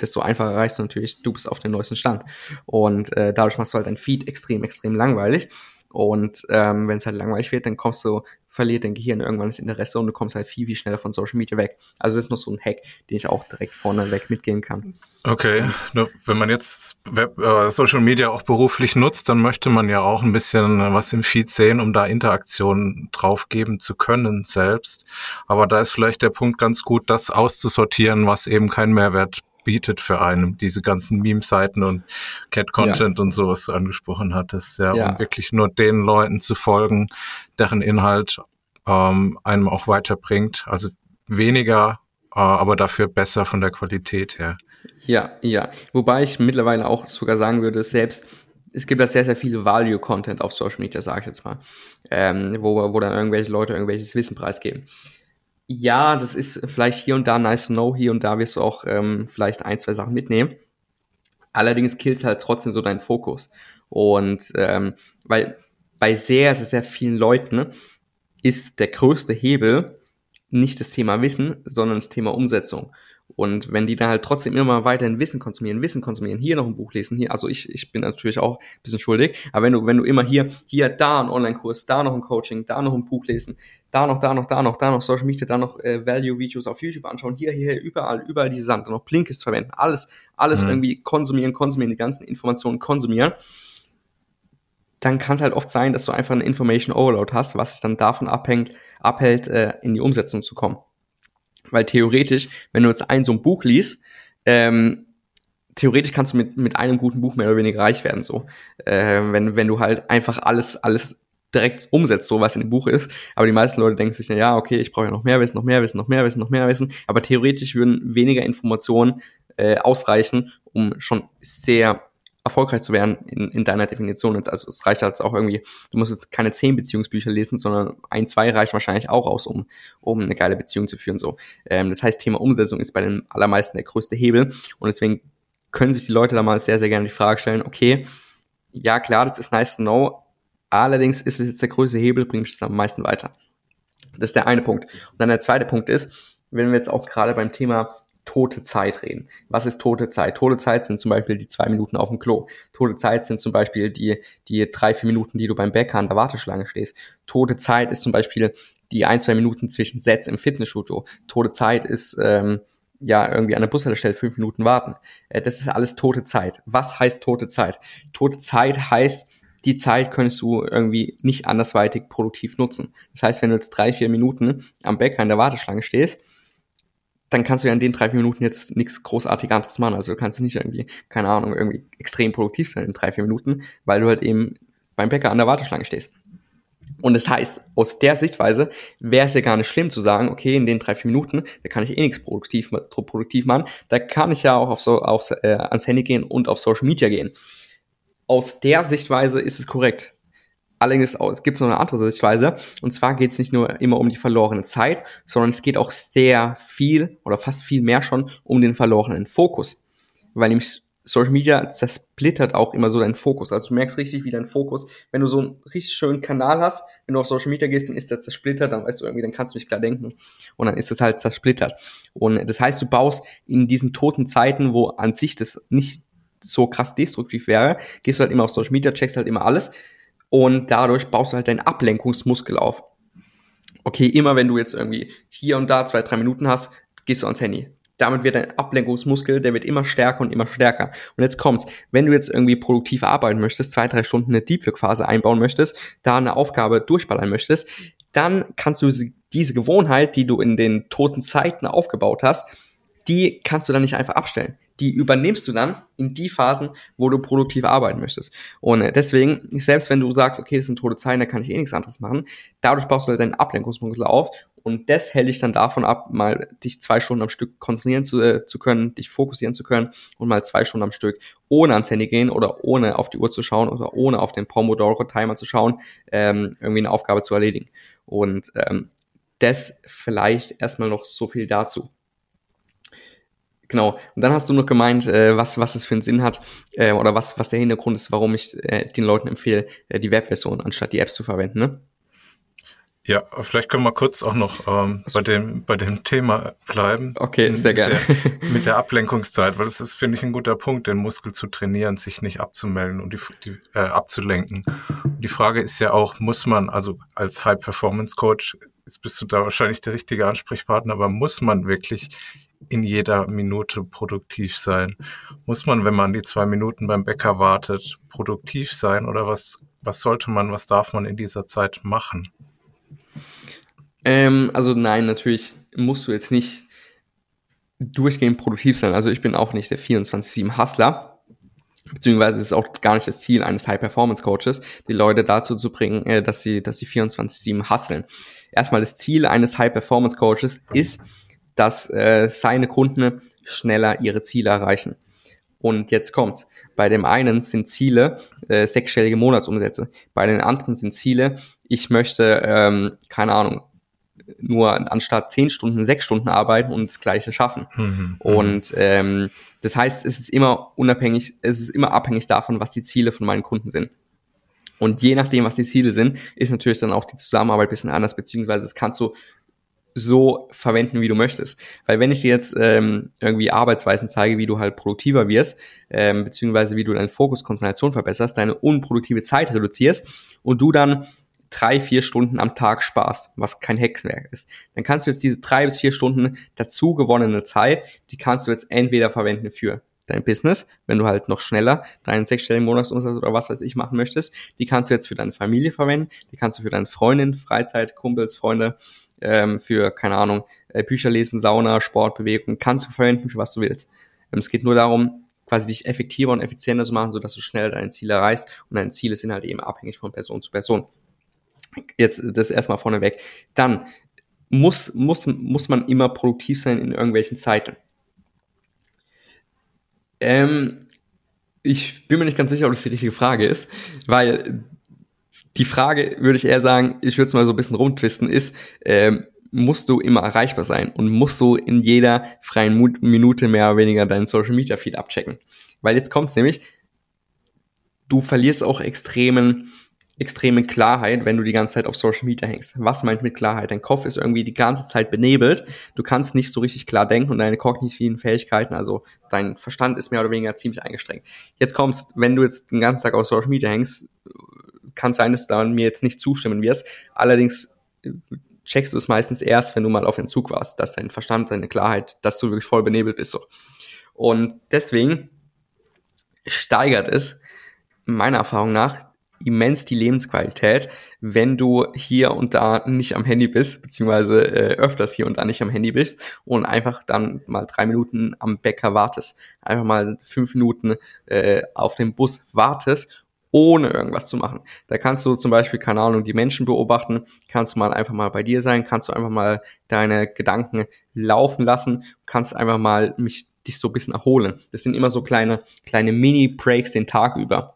desto einfacher erreichst du natürlich, du bist auf dem neuesten Stand. Und äh, dadurch machst du halt dein Feed extrem, extrem langweilig. Und ähm, wenn es halt langweilig wird, dann kommst du, verliert dein Gehirn irgendwann das Interesse und du kommst halt viel, viel schneller von Social Media weg. Also das ist noch so ein Hack, den ich auch direkt vorne weg mitgeben kann. Okay, wenn man jetzt Web, äh, Social Media auch beruflich nutzt, dann möchte man ja auch ein bisschen was im Feed sehen, um da Interaktionen draufgeben zu können selbst. Aber da ist vielleicht der Punkt ganz gut, das auszusortieren, was eben keinen Mehrwert bietet für einen, diese ganzen Meme-Seiten und Cat-Content ja. und so, was du angesprochen hattest, ja, ja, um wirklich nur den Leuten zu folgen, deren Inhalt ähm, einem auch weiterbringt. Also weniger, äh, aber dafür besser von der Qualität her. Ja, ja. Wobei ich mittlerweile auch sogar sagen würde, selbst es gibt da sehr, sehr viel Value-Content auf Social Media, sage ich jetzt mal, ähm, wo, wo dann irgendwelche Leute irgendwelches Wissen preisgeben ja, das ist vielleicht hier und da nice to know, hier und da wirst du auch ähm, vielleicht ein, zwei Sachen mitnehmen. Allerdings kills halt trotzdem so deinen Fokus. Und ähm, weil bei sehr, sehr, sehr vielen Leuten ist der größte Hebel nicht das Thema Wissen, sondern das Thema Umsetzung. Und wenn die dann halt trotzdem immer weiterhin Wissen konsumieren, Wissen konsumieren, hier noch ein Buch lesen, hier, also ich, ich bin natürlich auch ein bisschen schuldig, aber wenn du, wenn du immer hier, hier, da ein Online-Kurs, da noch ein Coaching, da noch ein Buch lesen, da noch, da noch, da noch, da noch Social Media, da noch äh, Value-Videos auf YouTube anschauen, hier, hier, überall, überall diese Sachen, dann noch Blinkist verwenden, alles, alles mhm. irgendwie konsumieren, konsumieren, die ganzen Informationen konsumieren, dann kann es halt oft sein, dass du einfach einen Information Overload hast, was sich dann davon abhängt, abhält, äh, in die Umsetzung zu kommen. Weil theoretisch, wenn du jetzt ein so ein Buch liest, ähm, theoretisch kannst du mit, mit einem guten Buch mehr oder weniger reich werden, so. Äh, wenn, wenn du halt einfach alles, alles direkt umsetzt, so was in dem Buch ist. Aber die meisten Leute denken sich, na ja, okay, ich brauche ja noch mehr Wissen, noch mehr Wissen, noch mehr Wissen, noch mehr Wissen. Aber theoretisch würden weniger Informationen äh, ausreichen, um schon sehr erfolgreich zu werden in, in deiner Definition. Also es reicht jetzt auch irgendwie, du musst jetzt keine zehn Beziehungsbücher lesen, sondern ein, zwei reicht wahrscheinlich auch aus, um, um eine geile Beziehung zu führen. So, ähm, Das heißt, Thema Umsetzung ist bei den allermeisten der größte Hebel und deswegen können sich die Leute da mal sehr, sehr gerne die Frage stellen, okay, ja klar, das ist nice to know, allerdings ist es jetzt der größte Hebel, bringt das am meisten weiter. Das ist der eine Punkt. Und dann der zweite Punkt ist, wenn wir jetzt auch gerade beim Thema tote Zeit reden. Was ist tote Zeit? Tote Zeit sind zum Beispiel die zwei Minuten auf dem Klo. Tote Zeit sind zum Beispiel die, die drei, vier Minuten, die du beim Bäcker an der Warteschlange stehst. Tote Zeit ist zum Beispiel die ein, zwei Minuten zwischen Sets im Fitnessstudio. Tote Zeit ist, ähm, ja, irgendwie an der Bushaltestelle fünf Minuten warten. Äh, das ist alles tote Zeit. Was heißt tote Zeit? Tote Zeit heißt, die Zeit könntest du irgendwie nicht andersweitig produktiv nutzen. Das heißt, wenn du jetzt drei, vier Minuten am Bäcker in der Warteschlange stehst, dann kannst du ja in den drei, vier Minuten jetzt nichts großartig anderes machen. Also du kannst nicht irgendwie, keine Ahnung, irgendwie extrem produktiv sein in drei, vier Minuten, weil du halt eben beim Bäcker an der Warteschlange stehst. Und das heißt, aus der Sichtweise wäre es ja gar nicht schlimm zu sagen, okay, in den drei, vier Minuten, da kann ich eh nichts produktiv, produktiv machen, da kann ich ja auch auf so, aufs, äh, ans Handy gehen und auf Social Media gehen. Aus der Sichtweise ist es korrekt. Allerdings es gibt noch eine andere Sichtweise. Und zwar geht es nicht nur immer um die verlorene Zeit, sondern es geht auch sehr viel oder fast viel mehr schon um den verlorenen Fokus. Weil nämlich Social Media zersplittert auch immer so deinen Fokus. Also du merkst richtig, wie dein Fokus, wenn du so einen richtig schönen Kanal hast, wenn du auf Social Media gehst, dann ist der zersplittert, dann weißt du irgendwie, dann kannst du nicht klar denken. Und dann ist es halt zersplittert. Und das heißt, du baust in diesen toten Zeiten, wo an sich das nicht so krass destruktiv wäre, gehst du halt immer auf Social Media, checkst halt immer alles, und dadurch baust du halt deinen Ablenkungsmuskel auf. Okay, immer wenn du jetzt irgendwie hier und da zwei, drei Minuten hast, gehst du ans Handy. Damit wird dein Ablenkungsmuskel, der wird immer stärker und immer stärker. Und jetzt kommt's, wenn du jetzt irgendwie produktiv arbeiten möchtest, zwei, drei Stunden eine Deep Work Phase einbauen möchtest, da eine Aufgabe durchballern möchtest, dann kannst du diese Gewohnheit, die du in den toten Zeiten aufgebaut hast, die kannst du dann nicht einfach abstellen die übernimmst du dann in die Phasen, wo du produktiv arbeiten möchtest. Und äh, deswegen, selbst wenn du sagst, okay, das sind tote Zeiten, da kann ich eh nichts anderes machen, dadurch baust du halt deinen Ablenkungsmuskel auf und das hält dich dann davon ab, mal dich zwei Stunden am Stück konzentrieren zu, äh, zu können, dich fokussieren zu können und mal zwei Stunden am Stück ohne ans Handy gehen oder ohne auf die Uhr zu schauen oder ohne auf den Pomodoro-Timer zu schauen, ähm, irgendwie eine Aufgabe zu erledigen. Und ähm, das vielleicht erstmal noch so viel dazu. Genau. Und dann hast du noch gemeint, äh, was, was es für einen Sinn hat äh, oder was, was der Hintergrund ist, warum ich äh, den Leuten empfehle, äh, die Webversion anstatt die Apps zu verwenden. Ne? Ja, vielleicht können wir kurz auch noch ähm, bei dem bei dem Thema bleiben. Okay, sehr gerne. Mit der, mit der Ablenkungszeit, weil das ist, finde ich, ein guter Punkt, den Muskel zu trainieren, sich nicht abzumelden und die, die äh, abzulenken. Die Frage ist ja auch, muss man, also als High-Performance-Coach, jetzt bist du da wahrscheinlich der richtige Ansprechpartner, aber muss man wirklich in jeder Minute produktiv sein? Muss man, wenn man die zwei Minuten beim Bäcker wartet, produktiv sein oder was, was sollte man, was darf man in dieser Zeit machen? Ähm, also nein, natürlich musst du jetzt nicht durchgehend produktiv sein. Also ich bin auch nicht der 24-7 Hustler. Beziehungsweise ist es auch gar nicht das Ziel eines High-Performance-Coaches, die Leute dazu zu bringen, äh, dass sie, dass sie 24-7 hustlen. Erstmal das Ziel eines High-Performance-Coaches ist, dass äh, seine Kunden schneller ihre Ziele erreichen. Und jetzt kommt's. Bei dem einen sind Ziele äh, sechsstellige Monatsumsätze. Bei den anderen sind Ziele, ich möchte, ähm, keine Ahnung, nur anstatt zehn Stunden, sechs Stunden arbeiten und das Gleiche schaffen. Mhm, mhm, und ähm, das heißt, es ist immer unabhängig, es ist immer abhängig davon, was die Ziele von meinen Kunden sind. Und je nachdem, was die Ziele sind, ist natürlich dann auch die Zusammenarbeit bisschen anders, beziehungsweise das kannst du so verwenden, wie du möchtest. Weil wenn ich dir jetzt ähm, irgendwie Arbeitsweisen zeige, wie du halt produktiver wirst, ähm, beziehungsweise wie du deinen Fokus, Konzentration verbesserst, deine unproduktive Zeit reduzierst und du dann drei, vier Stunden am Tag sparst, was kein Hexenwerk ist, dann kannst du jetzt diese drei bis vier Stunden dazu gewonnene Zeit, die kannst du jetzt entweder verwenden für dein Business, wenn du halt noch schneller deinen sechsstelligen Monatsumsatz oder was weiß ich machen möchtest, die kannst du jetzt für deine Familie verwenden, die kannst du für deine Freundin, Freizeit, Kumpels, Freunde, ähm, für, keine Ahnung, äh, Bücher lesen, Sauna, Sport, Bewegung, kannst du verwenden, für was du willst. Ähm, es geht nur darum, quasi dich effektiver und effizienter zu machen, sodass du schnell deine Ziele erreichst und deine Ziele sind halt eben abhängig von Person zu Person. Jetzt das erstmal vorneweg. Dann muss, muss, muss man immer produktiv sein in irgendwelchen Zeiten. Ähm, ich bin mir nicht ganz sicher, ob das die richtige Frage ist, weil die Frage, würde ich eher sagen, ich würde es mal so ein bisschen rumtwisten, ist, ähm, musst du immer erreichbar sein und musst du in jeder freien Minute mehr oder weniger deinen Social Media Feed abchecken. Weil jetzt kommt es nämlich, du verlierst auch extremen extreme Klarheit, wenn du die ganze Zeit auf Social Media hängst. Was meint mit Klarheit? Dein Kopf ist irgendwie die ganze Zeit benebelt. Du kannst nicht so richtig klar denken und deine kognitiven Fähigkeiten, also dein Verstand ist mehr oder weniger ziemlich eingestrengt. Jetzt kommst, wenn du jetzt den ganzen Tag auf Social Media hängst, kann sein, dass du da mir jetzt nicht zustimmen wirst. Allerdings äh, checkst du es meistens erst, wenn du mal auf den Zug warst, dass dein Verstand, deine Klarheit, dass du wirklich voll benebelt bist. So. Und deswegen steigert es meiner Erfahrung nach immens die Lebensqualität, wenn du hier und da nicht am Handy bist, beziehungsweise äh, öfters hier und da nicht am Handy bist und einfach dann mal drei Minuten am Bäcker wartest. Einfach mal fünf Minuten äh, auf den Bus wartest ohne irgendwas zu machen. Da kannst du zum Beispiel, keine Ahnung, die Menschen beobachten, kannst du mal einfach mal bei dir sein, kannst du einfach mal deine Gedanken laufen lassen, kannst einfach mal mich dich so ein bisschen erholen. Das sind immer so kleine, kleine Mini-Breaks den Tag über.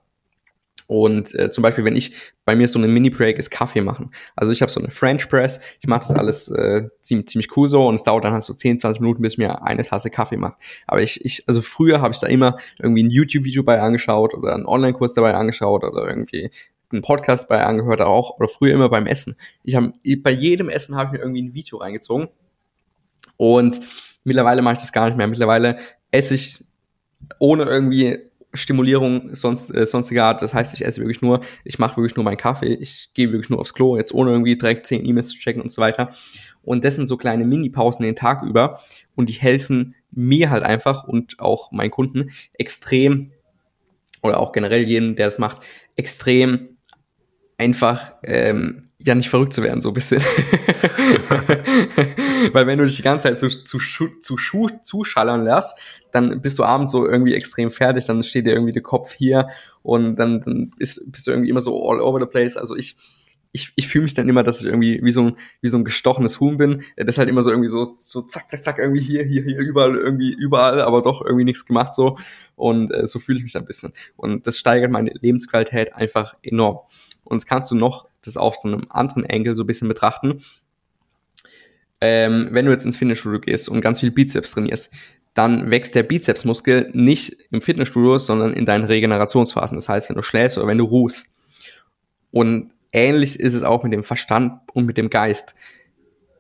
Und äh, zum Beispiel, wenn ich bei mir so eine Mini-Break ist Kaffee machen. Also ich habe so eine French Press, ich mache das alles äh, ziemlich, ziemlich cool so und es dauert dann halt so 10, 20 Minuten, bis ich mir eine Tasse Kaffee mache. Aber ich, ich also früher habe ich da immer irgendwie ein YouTube-Video bei angeschaut oder einen Online-Kurs dabei angeschaut oder irgendwie einen Podcast bei angehört auch oder früher immer beim Essen. Ich habe bei jedem Essen habe ich mir irgendwie ein Video reingezogen und mittlerweile mache ich das gar nicht mehr. Mittlerweile esse ich ohne irgendwie Stimulierung sonst, äh, sonstiger Art. Das heißt, ich esse wirklich nur, ich mache wirklich nur meinen Kaffee, ich gehe wirklich nur aufs Klo, jetzt ohne irgendwie direkt zehn E-Mails zu checken und so weiter. Und das sind so kleine Mini-Pausen den Tag über und die helfen mir halt einfach und auch meinen Kunden extrem oder auch generell jedem, der das macht, extrem einfach ähm, ja nicht verrückt zu werden, so ein bisschen. Weil wenn du dich die ganze Zeit zu, zu, zu, zu zuschallern lässt, dann bist du abends so irgendwie extrem fertig, dann steht dir irgendwie der Kopf hier und dann, dann ist, bist du irgendwie immer so all over the place. Also ich, ich, ich fühle mich dann immer, dass ich irgendwie wie so ein, wie so ein gestochenes Huhn bin, das halt immer so irgendwie so, so zack, zack, zack, irgendwie hier, hier, hier, überall, irgendwie überall, aber doch irgendwie nichts gemacht so. Und äh, so fühle ich mich dann ein bisschen. Und das steigert meine Lebensqualität einfach enorm. Und das kannst du noch das auf so einem anderen Angle so ein bisschen betrachten. Ähm, wenn du jetzt ins Fitnessstudio gehst und ganz viel Bizeps trainierst, dann wächst der Bizepsmuskel nicht im Fitnessstudio, sondern in deinen Regenerationsphasen. Das heißt, wenn du schläfst oder wenn du ruhst. Und ähnlich ist es auch mit dem Verstand und mit dem Geist.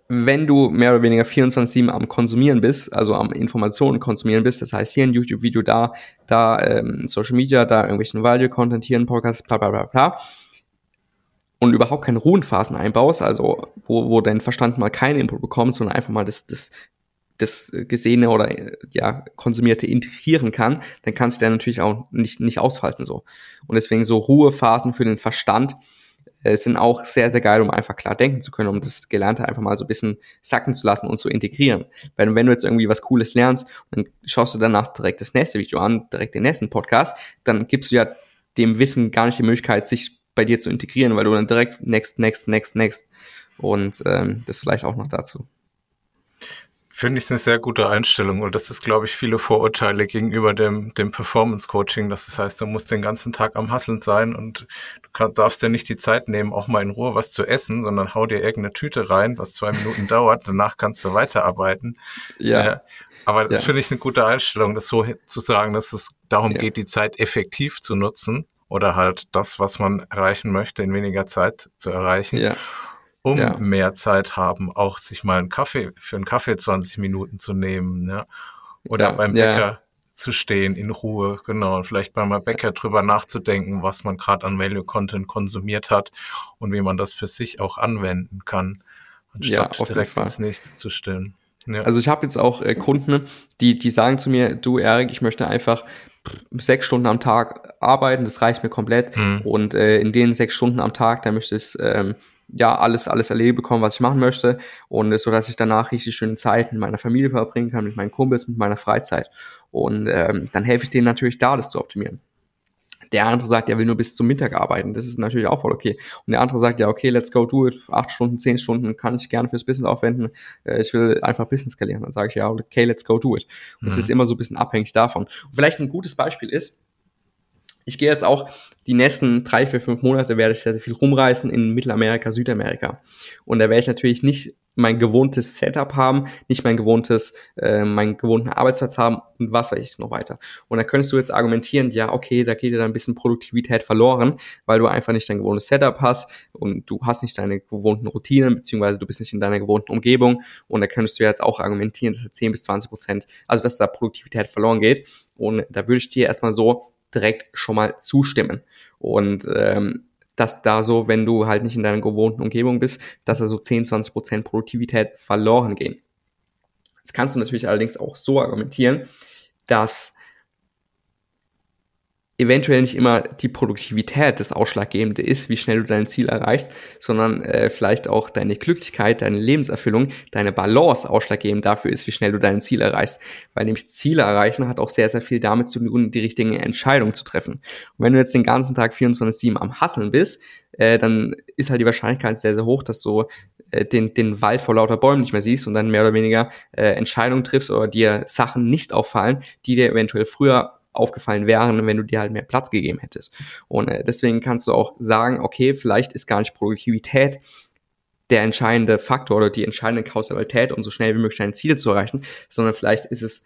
Wenn du mehr oder weniger 24-7 am Konsumieren bist, also am Informationen konsumieren bist, das heißt hier ein YouTube-Video, da, da ähm, Social Media, da irgendwelchen Value-Content, hier ein Podcast, bla bla bla bla, und überhaupt keine Ruhenphasen einbaust, also wo, wo dein Verstand mal keinen Input bekommt, sondern einfach mal das, das, das Gesehene oder ja, Konsumierte integrieren kann, dann kannst du der natürlich auch nicht, nicht ausfalten so. Und deswegen so Ruhephasen für den Verstand äh, sind auch sehr, sehr geil, um einfach klar denken zu können, um das Gelernte einfach mal so ein bisschen sacken zu lassen und zu integrieren. Weil wenn du jetzt irgendwie was Cooles lernst dann schaust du danach direkt das nächste Video an, direkt den nächsten Podcast, dann gibst du ja dem Wissen gar nicht die Möglichkeit, sich bei dir zu integrieren, weil du dann direkt next, next, next, next und ähm, das vielleicht auch noch dazu. Finde ich eine sehr gute Einstellung und das ist, glaube ich, viele Vorurteile gegenüber dem, dem Performance-Coaching. Das heißt, du musst den ganzen Tag am Hasseln sein und du kann, darfst dir nicht die Zeit nehmen, auch mal in Ruhe was zu essen, sondern hau dir irgendeine Tüte rein, was zwei Minuten dauert. Danach kannst du weiterarbeiten. Ja. Äh, aber das ja. finde ich eine gute Einstellung, das so zu sagen, dass es darum ja. geht, die Zeit effektiv zu nutzen oder halt das, was man erreichen möchte, in weniger Zeit zu erreichen. Ja um ja. mehr Zeit haben, auch sich mal einen Kaffee, für einen Kaffee 20 Minuten zu nehmen, ja. Oder ja, beim Bäcker zu stehen in Ruhe, genau. Und vielleicht beim Bäcker drüber nachzudenken, was man gerade an Value Content konsumiert hat und wie man das für sich auch anwenden kann, anstatt ja, direkt ins nächste zu stellen. Ja. Also ich habe jetzt auch äh, Kunden, die, die sagen zu mir, du Erik, ich möchte einfach sechs Stunden am Tag arbeiten, das reicht mir komplett. Mhm. Und äh, in den sechs Stunden am Tag, da möchte ich ähm, ja, alles, alles erleben bekommen, was ich machen möchte. Und so, dass ich danach richtig schöne Zeit mit meiner Familie verbringen kann, mit meinen Kumpels, mit meiner Freizeit. Und ähm, dann helfe ich denen natürlich da, das zu optimieren. Der andere sagt, er will nur bis zum Mittag arbeiten. Das ist natürlich auch voll okay. Und der andere sagt, ja, okay, let's go do it. Acht Stunden, zehn Stunden kann ich gerne fürs Business aufwenden. Äh, ich will einfach Business skalieren. Dann sage ich, ja, okay, let's go do it. Und es mhm. ist immer so ein bisschen abhängig davon. Und vielleicht ein gutes Beispiel ist, ich gehe jetzt auch die nächsten drei, vier, fünf Monate werde ich sehr, sehr viel rumreisen in Mittelamerika, Südamerika. Und da werde ich natürlich nicht mein gewohntes Setup haben, nicht mein gewohntes, äh, meinen gewohnten Arbeitsplatz haben und was weiß ich noch weiter. Und da könntest du jetzt argumentieren, ja, okay, da geht dir dann ein bisschen Produktivität verloren, weil du einfach nicht dein gewohntes Setup hast und du hast nicht deine gewohnten Routinen, beziehungsweise du bist nicht in deiner gewohnten Umgebung. Und da könntest du jetzt auch argumentieren, dass 10 bis 20 Prozent, also dass da Produktivität verloren geht. Und da würde ich dir erstmal so direkt schon mal zustimmen. Und ähm, dass da so, wenn du halt nicht in deiner gewohnten Umgebung bist, dass da so 10, 20 Prozent Produktivität verloren gehen. Jetzt kannst du natürlich allerdings auch so argumentieren, dass eventuell nicht immer die Produktivität das Ausschlaggebende ist, wie schnell du dein Ziel erreichst, sondern äh, vielleicht auch deine Glücklichkeit, deine Lebenserfüllung, deine Balance ausschlaggebend dafür ist, wie schnell du dein Ziel erreichst. Weil nämlich Ziele erreichen hat auch sehr, sehr viel damit zu tun, die richtigen Entscheidungen zu treffen. Und wenn du jetzt den ganzen Tag 24-7 am Hasseln bist, äh, dann ist halt die Wahrscheinlichkeit sehr, sehr hoch, dass du äh, den, den Wald vor lauter Bäumen nicht mehr siehst und dann mehr oder weniger äh, Entscheidungen triffst oder dir Sachen nicht auffallen, die dir eventuell früher aufgefallen wären, wenn du dir halt mehr Platz gegeben hättest. Und äh, deswegen kannst du auch sagen, okay, vielleicht ist gar nicht Produktivität der entscheidende Faktor oder die entscheidende Kausalität, um so schnell wie möglich deine Ziele zu erreichen, sondern vielleicht ist es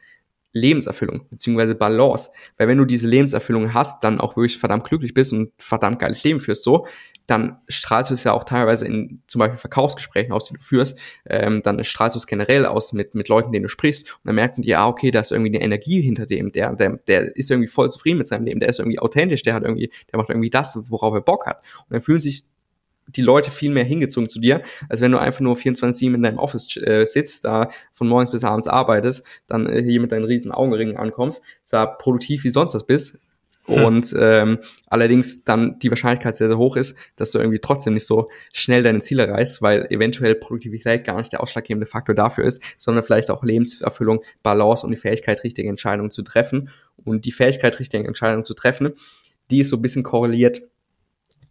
Lebenserfüllung beziehungsweise Balance. Weil wenn du diese Lebenserfüllung hast, dann auch wirklich verdammt glücklich bist und verdammt geiles Leben führst so, dann strahlst du es ja auch teilweise in zum Beispiel Verkaufsgesprächen aus, die du führst, ähm, dann strahlst du es generell aus mit, mit Leuten, denen du sprichst und dann merken die, ah, okay, da ist irgendwie eine Energie hinter dem, der, der, der ist irgendwie voll zufrieden mit seinem Leben, der ist irgendwie authentisch, der hat irgendwie, der macht irgendwie das, worauf er Bock hat. Und dann fühlen sich die Leute viel mehr hingezogen zu dir, als wenn du einfach nur 24-7 in deinem Office äh, sitzt, da von morgens bis abends arbeitest, dann äh, hier mit deinen riesen Augenringen ankommst, zwar produktiv wie sonst was bist, hm. und ähm, allerdings dann die Wahrscheinlichkeit sehr, sehr hoch ist, dass du irgendwie trotzdem nicht so schnell deine Ziele reißt, weil eventuell Produktivität gar nicht der ausschlaggebende Faktor dafür ist, sondern vielleicht auch Lebenserfüllung, Balance und die Fähigkeit, richtige Entscheidungen zu treffen. Und die Fähigkeit, richtige Entscheidungen zu treffen, die ist so ein bisschen korreliert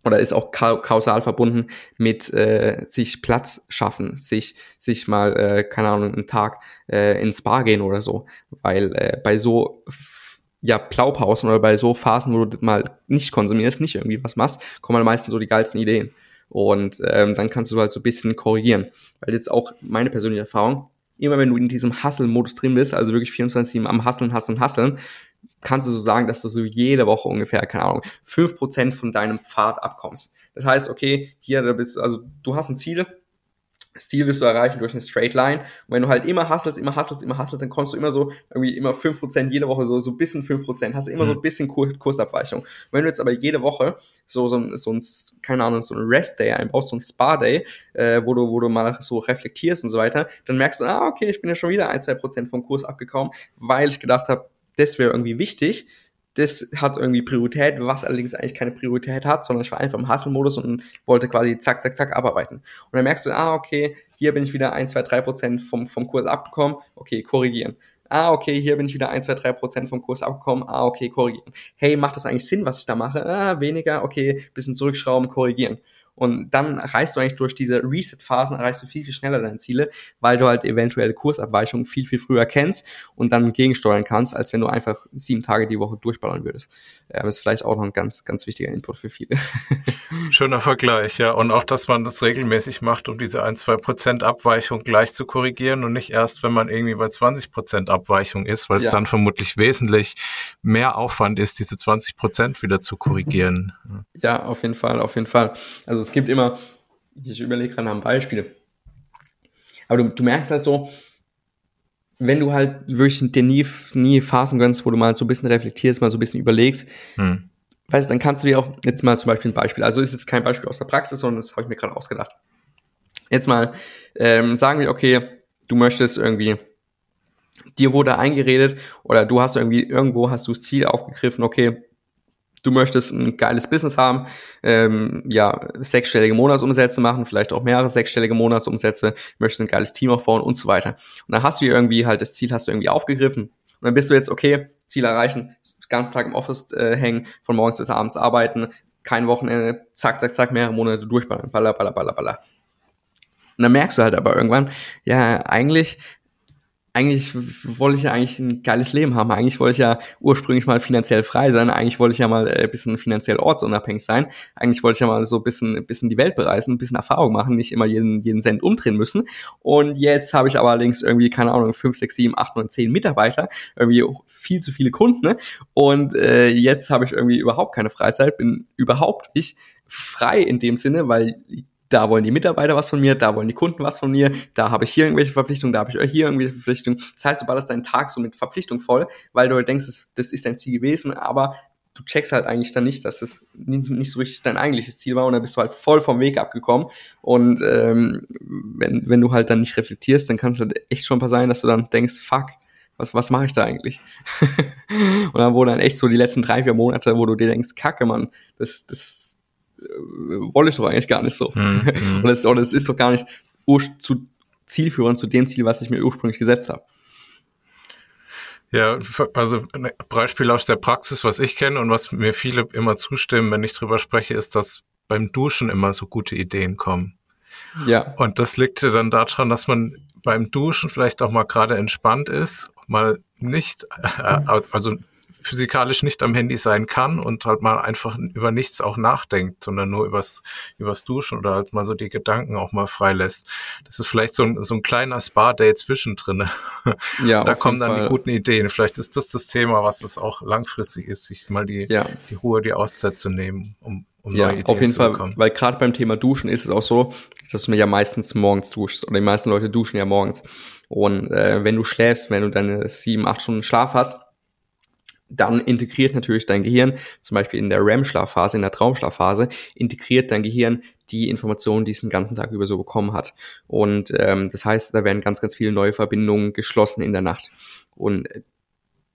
oder ist auch kausal verbunden mit äh, sich Platz schaffen, sich sich mal äh, keine Ahnung einen Tag äh, ins Bar gehen oder so, weil äh, bei so ja Blaupausen oder bei so Phasen, wo du mal nicht konsumierst, nicht irgendwie was machst, kommen halt meistens so die geilsten Ideen. Und ähm, dann kannst du halt so ein bisschen korrigieren, weil jetzt auch meine persönliche Erfahrung immer wenn du in diesem Hustle-Modus drin bist, also wirklich 24 am Hustlen, Hustlen, Hustlen, kannst du so sagen, dass du so jede Woche ungefähr, keine Ahnung, fünf Prozent von deinem Pfad abkommst. Das heißt, okay, hier, du bist, also du hast ein Ziel, das Ziel wirst du erreichen durch eine Straight Line. Und wenn du halt immer hustlest, immer hustlest, immer hustlest, dann kommst du immer so, irgendwie immer fünf Prozent jede Woche, so, so ein bisschen fünf Prozent, hast du immer mhm. so ein bisschen Kur Kursabweichung. Und wenn du jetzt aber jede Woche so, so, ein, so ein, keine Ahnung, so ein Rest Day einbaust, so ein Spa Day, äh, wo du, wo du mal so reflektierst und so weiter, dann merkst du, ah, okay, ich bin ja schon wieder ein, zwei Prozent vom Kurs abgekommen, weil ich gedacht habe, das wäre irgendwie wichtig das hat irgendwie Priorität, was allerdings eigentlich keine Priorität hat, sondern ich war einfach im Hustle-Modus und wollte quasi zack, zack, zack abarbeiten. Und dann merkst du, ah, okay, hier bin ich wieder 1, 2, 3 Prozent vom, vom Kurs abgekommen, okay, korrigieren. Ah, okay, hier bin ich wieder 1, 2, 3 Prozent vom Kurs abgekommen, ah, okay, korrigieren. Hey, macht das eigentlich Sinn, was ich da mache? Ah, weniger, okay, bisschen zurückschrauben, korrigieren. Und dann erreichst du eigentlich durch diese Reset-Phasen, erreichst du viel, viel schneller deine Ziele, weil du halt eventuelle Kursabweichungen viel, viel früher kennst und dann gegensteuern kannst, als wenn du einfach sieben Tage die Woche durchballern würdest. Das ist vielleicht auch noch ein ganz, ganz wichtiger Input für viele. Schöner Vergleich, ja. Und auch, dass man das regelmäßig macht, um diese ein, zwei Prozent Abweichung gleich zu korrigieren und nicht erst, wenn man irgendwie bei 20 Prozent Abweichung ist, weil es ja. dann vermutlich wesentlich mehr Aufwand ist, diese 20 Prozent wieder zu korrigieren. Ja, auf jeden Fall, auf jeden Fall. Also es gibt immer, ich überlege gerade nach einem Beispiel. Aber du, du merkst halt so, wenn du halt wirklich dir nie, nie Phasen gönnst, wo du mal so ein bisschen reflektierst, mal so ein bisschen überlegst, hm. weißt dann kannst du dir auch jetzt mal zum Beispiel ein Beispiel, also ist jetzt kein Beispiel aus der Praxis, sondern das habe ich mir gerade ausgedacht. Jetzt mal ähm, sagen wir, okay, du möchtest irgendwie, dir wurde eingeredet oder du hast irgendwie irgendwo hast du das Ziel aufgegriffen, okay, du möchtest ein geiles Business haben, ähm, ja, sechsstellige Monatsumsätze machen, vielleicht auch mehrere sechsstellige Monatsumsätze, möchtest ein geiles Team aufbauen und so weiter. Und dann hast du irgendwie halt das Ziel hast du irgendwie aufgegriffen. Und dann bist du jetzt, okay, Ziel erreichen, ganz Tag im Office äh, hängen, von morgens bis abends arbeiten, kein Wochenende, zack, zack, zack, mehrere Monate durchballern, baller, baller, baller, baller. Und dann merkst du halt aber irgendwann, ja, eigentlich eigentlich wollte ich ja eigentlich ein geiles Leben haben. Eigentlich wollte ich ja ursprünglich mal finanziell frei sein. Eigentlich wollte ich ja mal ein bisschen finanziell ortsunabhängig sein. Eigentlich wollte ich ja mal so ein bisschen, ein bisschen die Welt bereisen, ein bisschen Erfahrung machen, nicht immer jeden, jeden Cent umdrehen müssen. Und jetzt habe ich aber allerdings irgendwie, keine Ahnung, 5, 6, 7, 8, 9, 10 Mitarbeiter, irgendwie viel zu viele Kunden. Ne? Und äh, jetzt habe ich irgendwie überhaupt keine Freizeit, bin überhaupt nicht frei in dem Sinne, weil da wollen die Mitarbeiter was von mir, da wollen die Kunden was von mir, da habe ich hier irgendwelche Verpflichtungen, da habe ich hier irgendwelche Verpflichtungen. Das heißt, du ballerst deinen Tag so mit Verpflichtung voll, weil du halt denkst, das, ist dein Ziel gewesen, aber du checkst halt eigentlich dann nicht, dass das nicht so richtig dein eigentliches Ziel war und dann bist du halt voll vom Weg abgekommen und ähm, wenn, wenn du halt dann nicht reflektierst, dann kann es halt echt schon sein, dass du dann denkst, fuck, was, was mache ich da eigentlich? und dann wurden dann echt so die letzten drei, vier Monate, wo du dir denkst, kacke, Mann, das, das, wollte ich doch eigentlich gar nicht so. Mhm. Und das, das ist doch gar nicht zu zielführend zu dem Ziel, was ich mir ursprünglich gesetzt habe. Ja, also ein Beispiel aus der Praxis, was ich kenne und was mir viele immer zustimmen, wenn ich drüber spreche, ist, dass beim Duschen immer so gute Ideen kommen. Ja. Und das liegt ja dann daran, dass man beim Duschen vielleicht auch mal gerade entspannt ist, mal nicht, äh, also physikalisch nicht am Handy sein kann und halt mal einfach über nichts auch nachdenkt, sondern nur übers, übers Duschen oder halt mal so die Gedanken auch mal freilässt. Das ist vielleicht so ein, so ein kleiner Spa-Day zwischendrin. Ja, da kommen dann Fall. die guten Ideen. Vielleicht ist das das Thema, was es auch langfristig ist, sich mal die, ja. die Ruhe, die Auszeit zu nehmen, um um ja, auf jeden Fall, bekommen. weil gerade beim Thema Duschen ist es auch so, dass du ja meistens morgens duschst oder die meisten Leute duschen ja morgens. Und äh, wenn du schläfst, wenn du deine sieben, acht Stunden Schlaf hast, dann integriert natürlich dein Gehirn, zum Beispiel in der REM-Schlafphase, in der Traumschlafphase, integriert dein Gehirn die Informationen, die es den ganzen Tag über so bekommen hat. Und ähm, das heißt, da werden ganz, ganz viele neue Verbindungen geschlossen in der Nacht. Und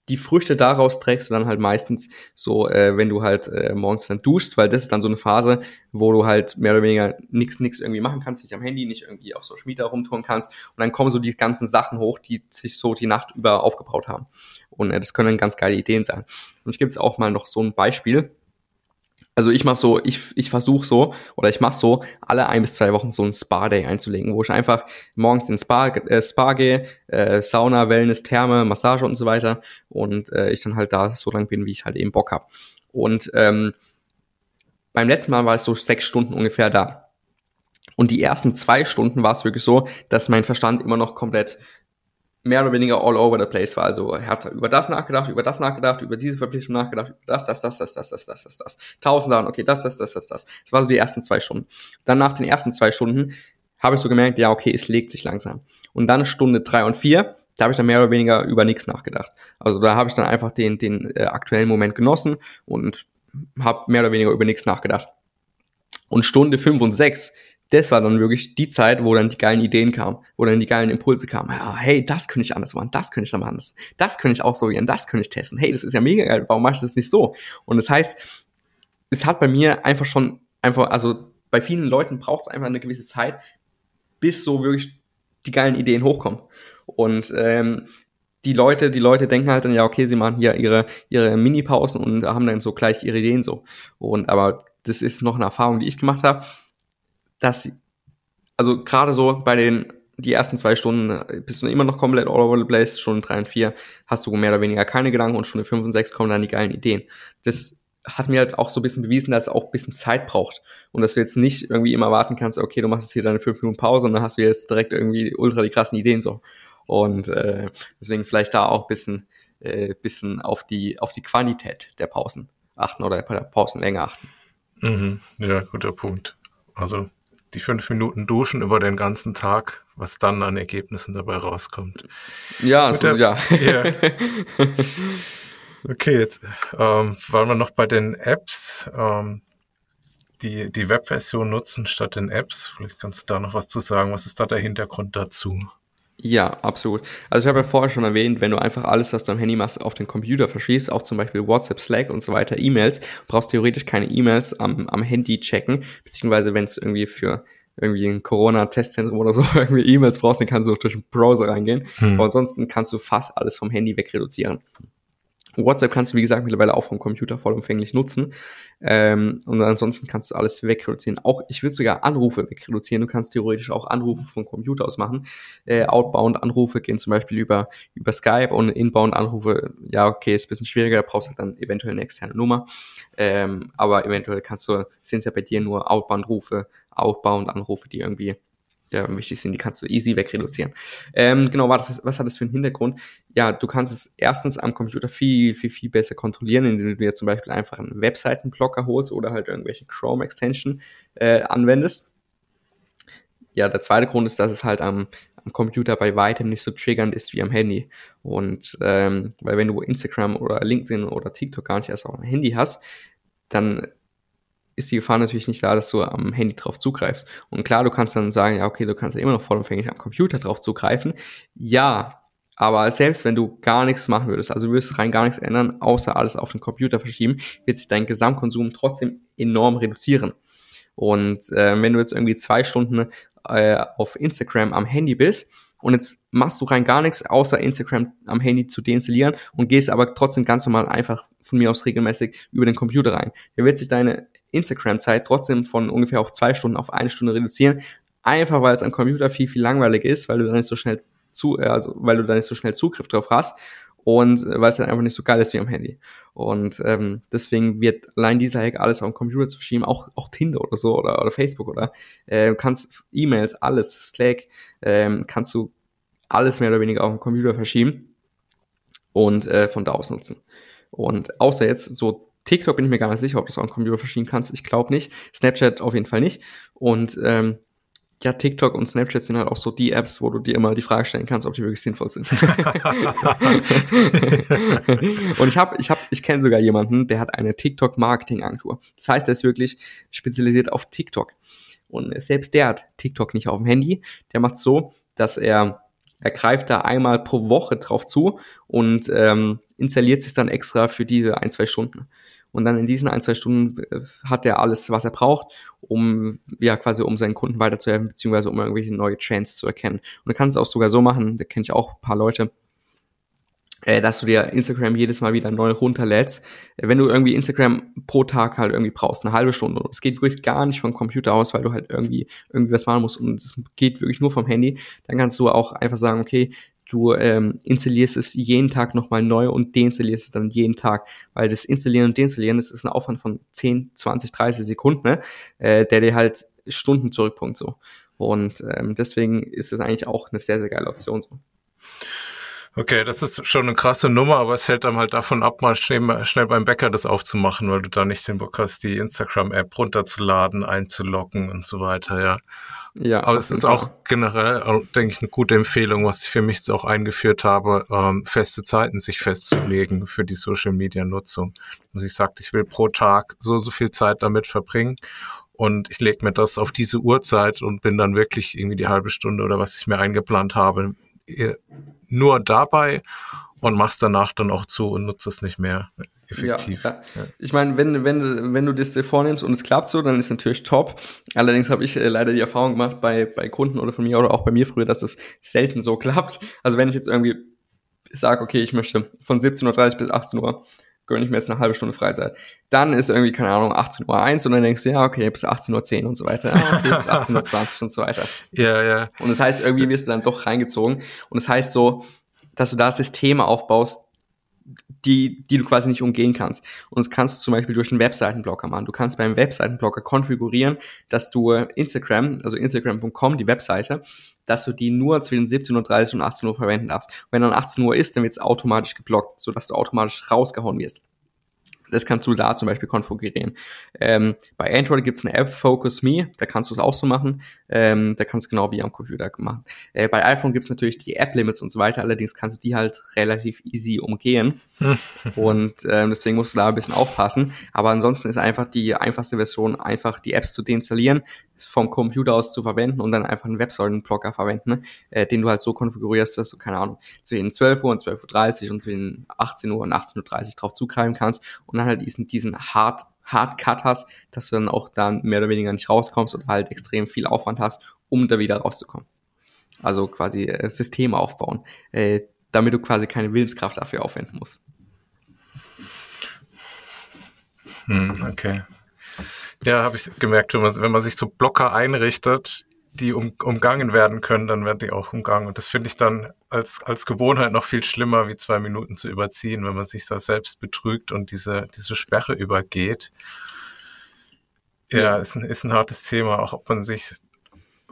die Früchte daraus trägst du dann halt meistens so, äh, wenn du halt äh, morgens dann duschst, weil das ist dann so eine Phase, wo du halt mehr oder weniger nix nix irgendwie machen kannst, nicht am Handy, nicht irgendwie auf Social Media rumtun kannst und dann kommen so die ganzen Sachen hoch, die sich so die Nacht über aufgebaut haben. Und äh, das können ganz geile Ideen sein. Und ich gebe es auch mal noch so ein Beispiel. Also ich mache so, ich, ich versuche so oder ich mache so, alle ein bis zwei Wochen so ein Spa-Day einzulegen, wo ich einfach morgens ins Spa, äh, Spa gehe, äh, Sauna, Wellness, Therme, Massage und so weiter und äh, ich dann halt da so lang bin, wie ich halt eben Bock hab. Und ähm, beim letzten Mal war ich so sechs Stunden ungefähr da. Und die ersten zwei Stunden war es wirklich so, dass mein Verstand immer noch komplett mehr oder weniger all over the place war. Also er hat über das nachgedacht, über das nachgedacht, über diese Verpflichtung nachgedacht, über das, das, das, das, das, das, das, das, das. Tausend Sachen, okay, das, das, das, das, das. Das war so die ersten zwei Stunden. Dann nach den ersten zwei Stunden habe ich so gemerkt, ja, okay, es legt sich langsam. Und dann Stunde drei und vier, da habe ich dann mehr oder weniger über nichts nachgedacht. Also da habe ich dann einfach den, den äh, aktuellen Moment genossen und habe mehr oder weniger über nichts nachgedacht. Und Stunde fünf und sechs, das war dann wirklich die Zeit, wo dann die geilen Ideen kamen, wo dann die geilen Impulse kamen. Ja, hey, das könnte ich anders machen, das könnte ich dann das, das könnte ich ausprobieren, das könnte ich testen. Hey, das ist ja mega geil, warum mache ich das nicht so? Und das heißt, es hat bei mir einfach schon einfach, also bei vielen Leuten braucht es einfach eine gewisse Zeit, bis so wirklich die geilen Ideen hochkommen. Und ähm, die Leute, die Leute denken halt dann, ja, okay, sie machen hier ihre, ihre Mini-Pausen und haben dann so gleich ihre Ideen so. Und aber das ist noch eine Erfahrung, die ich gemacht habe dass, also gerade so bei den die ersten zwei Stunden äh, bist du immer noch komplett all over the place, Stunden drei und vier hast du mehr oder weniger keine Gedanken und Stunde fünf und sechs kommen dann die geilen Ideen. Das hat mir halt auch so ein bisschen bewiesen, dass es auch ein bisschen Zeit braucht und dass du jetzt nicht irgendwie immer warten kannst, okay, du machst jetzt hier deine fünf Minuten Pause und dann hast du jetzt direkt irgendwie ultra die krassen Ideen so. Und äh, deswegen vielleicht da auch ein bisschen, äh, bisschen auf die auf die Quantität der Pausen achten oder der Pausenlänge achten. Mhm, ja, guter Punkt. Also die fünf Minuten duschen über den ganzen Tag, was dann an Ergebnissen dabei rauskommt. Ja, so, ja. Yeah. okay, jetzt ähm, waren wir noch bei den Apps, ähm, die die Webversion nutzen statt den Apps. Vielleicht kannst du da noch was zu sagen. Was ist da der Hintergrund dazu? Ja, absolut. Also ich habe ja vorher schon erwähnt, wenn du einfach alles, was du am Handy machst, auf den Computer verschiebst, auch zum Beispiel WhatsApp, Slack und so weiter, E-Mails, brauchst theoretisch keine E-Mails am, am Handy checken, beziehungsweise wenn es irgendwie für irgendwie ein Corona-Testzentrum oder so irgendwie E-Mails brauchst, dann kannst du durch den Browser reingehen. Hm. Aber ansonsten kannst du fast alles vom Handy wegreduzieren. WhatsApp kannst du, wie gesagt, mittlerweile auch vom Computer vollumfänglich nutzen. Ähm, und ansonsten kannst du alles wegreduzieren. Auch, ich will sogar Anrufe wegreduzieren. Du kannst theoretisch auch Anrufe vom Computer aus machen. Äh, Outbound-Anrufe gehen zum Beispiel über, über Skype und Inbound-Anrufe, ja, okay, ist ein bisschen schwieriger, brauchst halt dann eventuell eine externe Nummer. Ähm, aber eventuell kannst du, sind es ja bei dir nur Outbound-Rufe, Outbound-Anrufe, die irgendwie ja, wichtig sind, die kannst du easy wegreduzieren. Ähm, genau, was hat das für einen Hintergrund? Ja, du kannst es erstens am Computer viel, viel, viel besser kontrollieren, indem du dir zum Beispiel einfach einen Webseitenblocker holst oder halt irgendwelche Chrome-Extension äh, anwendest. Ja, der zweite Grund ist, dass es halt am, am Computer bei weitem nicht so triggernd ist wie am Handy. Und ähm, weil wenn du Instagram oder LinkedIn oder TikTok gar nicht erst auf dem Handy hast, dann ist die Gefahr natürlich nicht da, dass du am Handy drauf zugreifst. Und klar, du kannst dann sagen, ja, okay, du kannst ja immer noch vollumfänglich am Computer drauf zugreifen. Ja, aber selbst wenn du gar nichts machen würdest, also würdest rein gar nichts ändern, außer alles auf den Computer verschieben, wird sich dein Gesamtkonsum trotzdem enorm reduzieren. Und äh, wenn du jetzt irgendwie zwei Stunden äh, auf Instagram am Handy bist, und jetzt machst du rein gar nichts, außer Instagram am Handy zu deinstallieren und gehst aber trotzdem ganz normal einfach von mir aus regelmäßig über den Computer rein. Dann wird sich deine Instagram-Zeit trotzdem von ungefähr auf zwei Stunden auf eine Stunde reduzieren. Einfach weil es am Computer viel, viel langweilig ist, weil du da nicht so schnell zu, äh, also weil du da nicht so schnell Zugriff drauf hast und äh, weil es dann einfach nicht so geil ist wie am Handy. Und ähm, deswegen wird allein dieser Hack alles auf dem Computer zu verschieben, auch, auch Tinder oder so oder, oder Facebook oder äh, kannst E-Mails, alles, Slack, ähm, kannst du alles mehr oder weniger auf dem Computer verschieben und äh, von da aus nutzen. Und außer jetzt so TikTok bin ich mir gar nicht sicher, ob du es auch am Computer verschieben kannst. Ich glaube nicht. Snapchat auf jeden Fall nicht. Und ähm, ja, TikTok und Snapchat sind halt auch so die Apps, wo du dir immer die Frage stellen kannst, ob die wirklich sinnvoll sind. und ich habe, ich habe, ich kenne sogar jemanden, der hat eine TikTok-Marketing-Agentur. Das heißt, er ist wirklich spezialisiert auf TikTok. Und selbst der hat TikTok nicht auf dem Handy. Der macht so, dass er er greift da einmal pro Woche drauf zu und ähm, installiert sich dann extra für diese ein, zwei Stunden. Und dann in diesen ein, zwei Stunden äh, hat er alles, was er braucht, um, ja, quasi um seinen Kunden weiterzuhelfen, beziehungsweise um irgendwelche neue Trends zu erkennen. Und du kannst es auch sogar so machen, da kenne ich auch ein paar Leute, äh, dass du dir Instagram jedes Mal wieder neu runterlädst. Äh, wenn du irgendwie Instagram pro Tag halt irgendwie brauchst, eine halbe Stunde. Es geht wirklich gar nicht vom Computer aus, weil du halt irgendwie irgendwie was machen musst und es geht wirklich nur vom Handy. Dann kannst du auch einfach sagen, okay, du ähm, installierst es jeden Tag nochmal neu und deinstallierst es dann jeden Tag, weil das Installieren und Deinstallieren, das ist ein Aufwand von 10, 20, 30 Sekunden, ne? äh, der dir halt Stunden zurückpunkt so. Und ähm, deswegen ist es eigentlich auch eine sehr, sehr geile Option so. Okay, das ist schon eine krasse Nummer, aber es hält einem halt davon ab, mal schnell, schnell beim Bäcker das aufzumachen, weil du da nicht den Bock hast, die Instagram-App runterzuladen, einzuloggen und so weiter, ja. Ja, aber es ist Fall. auch generell, denke ich, eine gute Empfehlung, was ich für mich jetzt auch eingeführt habe, ähm, feste Zeiten sich festzulegen für die Social Media Nutzung. Also ich sagte, ich will pro Tag so, so viel Zeit damit verbringen und ich lege mir das auf diese Uhrzeit und bin dann wirklich irgendwie die halbe Stunde oder was ich mir eingeplant habe, nur dabei und machst danach dann auch zu und nutzt es nicht mehr effektiv. Ja, ja. Ich meine, wenn, wenn, wenn du das dir vornimmst und es klappt so, dann ist natürlich top. Allerdings habe ich äh, leider die Erfahrung gemacht bei, bei Kunden oder von mir oder auch bei mir früher, dass es selten so klappt. Also wenn ich jetzt irgendwie sage, okay, ich möchte von 17.30 Uhr bis 18 Uhr gönne ich mir jetzt eine halbe Stunde Freizeit. Dann ist irgendwie, keine Ahnung, 18.01 Uhr und dann denkst du, ja, okay, bis 18.10 Uhr und so weiter. Ja, okay, bis 18.20 Uhr und so weiter. Ja, ja. Und das heißt, irgendwie wirst du dann doch reingezogen. Und das heißt so, dass du da Systeme aufbaust, die, die du quasi nicht umgehen kannst. Und das kannst du zum Beispiel durch einen Webseitenblocker machen. Du kannst beim Webseitenblocker konfigurieren, dass du Instagram, also Instagram.com, die Webseite, dass du die nur zwischen 17.30 und 18 Uhr verwenden darfst. Und wenn dann 18 Uhr ist, dann wird es automatisch geblockt, sodass du automatisch rausgehauen wirst. Das kannst du da zum Beispiel konfigurieren. Ähm, bei Android gibt es eine App, Focus Me, da kannst du es auch so machen. Ähm, da kannst du genau wie am Computer machen. Äh, bei iPhone gibt es natürlich die App-Limits und so weiter, allerdings kannst du die halt relativ easy umgehen. und ähm, deswegen musst du da ein bisschen aufpassen. Aber ansonsten ist einfach die einfachste Version, einfach die Apps zu deinstallieren, vom Computer aus zu verwenden und dann einfach einen Webseitenblocker verwenden, äh, den du halt so konfigurierst, dass du, keine Ahnung, zwischen 12 Uhr und 12.30 Uhr und zwischen 18 Uhr und 18.30 Uhr drauf zugreifen kannst und dann halt diesen, diesen Hard, Hard Cut hast, dass du dann auch dann mehr oder weniger nicht rauskommst oder halt extrem viel Aufwand hast, um da wieder rauszukommen. Also quasi äh, Systeme aufbauen, äh, damit du quasi keine Willenskraft dafür aufwenden musst. Hm, okay. Ja, habe ich gemerkt, wenn man, sich so Blocker einrichtet, die um, umgangen werden können, dann werden die auch umgangen. Und das finde ich dann als, als Gewohnheit noch viel schlimmer, wie zwei Minuten zu überziehen, wenn man sich da selbst betrügt und diese, diese Sperre übergeht. Ja, ja. Ist, ein, ist ein hartes Thema, auch ob man sich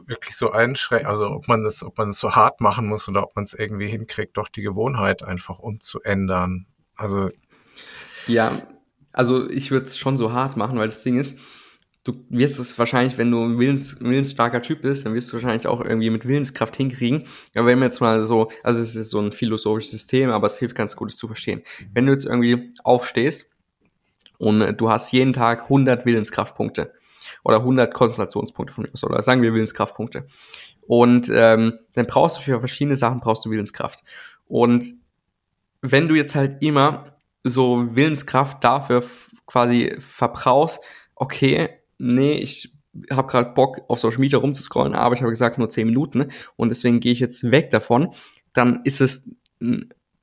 wirklich so einschränkt, also ob man das, ob man es so hart machen muss oder ob man es irgendwie hinkriegt, doch die Gewohnheit einfach umzuändern. Also ja, also ich würde es schon so hart machen, weil das Ding ist, du wirst es wahrscheinlich, wenn du ein willens, willensstarker Typ bist, dann wirst du wahrscheinlich auch irgendwie mit Willenskraft hinkriegen. Aber wenn wir jetzt mal so, also es ist so ein philosophisches System, aber es hilft ganz gut, es zu verstehen. Wenn du jetzt irgendwie aufstehst und du hast jeden Tag 100 Willenskraftpunkte oder 100 Konzentrationspunkte von mir aus, oder sagen wir Willenskraftpunkte. Und ähm, dann brauchst du für verschiedene Sachen brauchst du Willenskraft. Und wenn du jetzt halt immer so Willenskraft dafür quasi verbrauchst, okay, nee, ich habe gerade Bock auf Social Media rumzuscrollen, aber ich habe gesagt nur 10 Minuten und deswegen gehe ich jetzt weg davon, dann ist es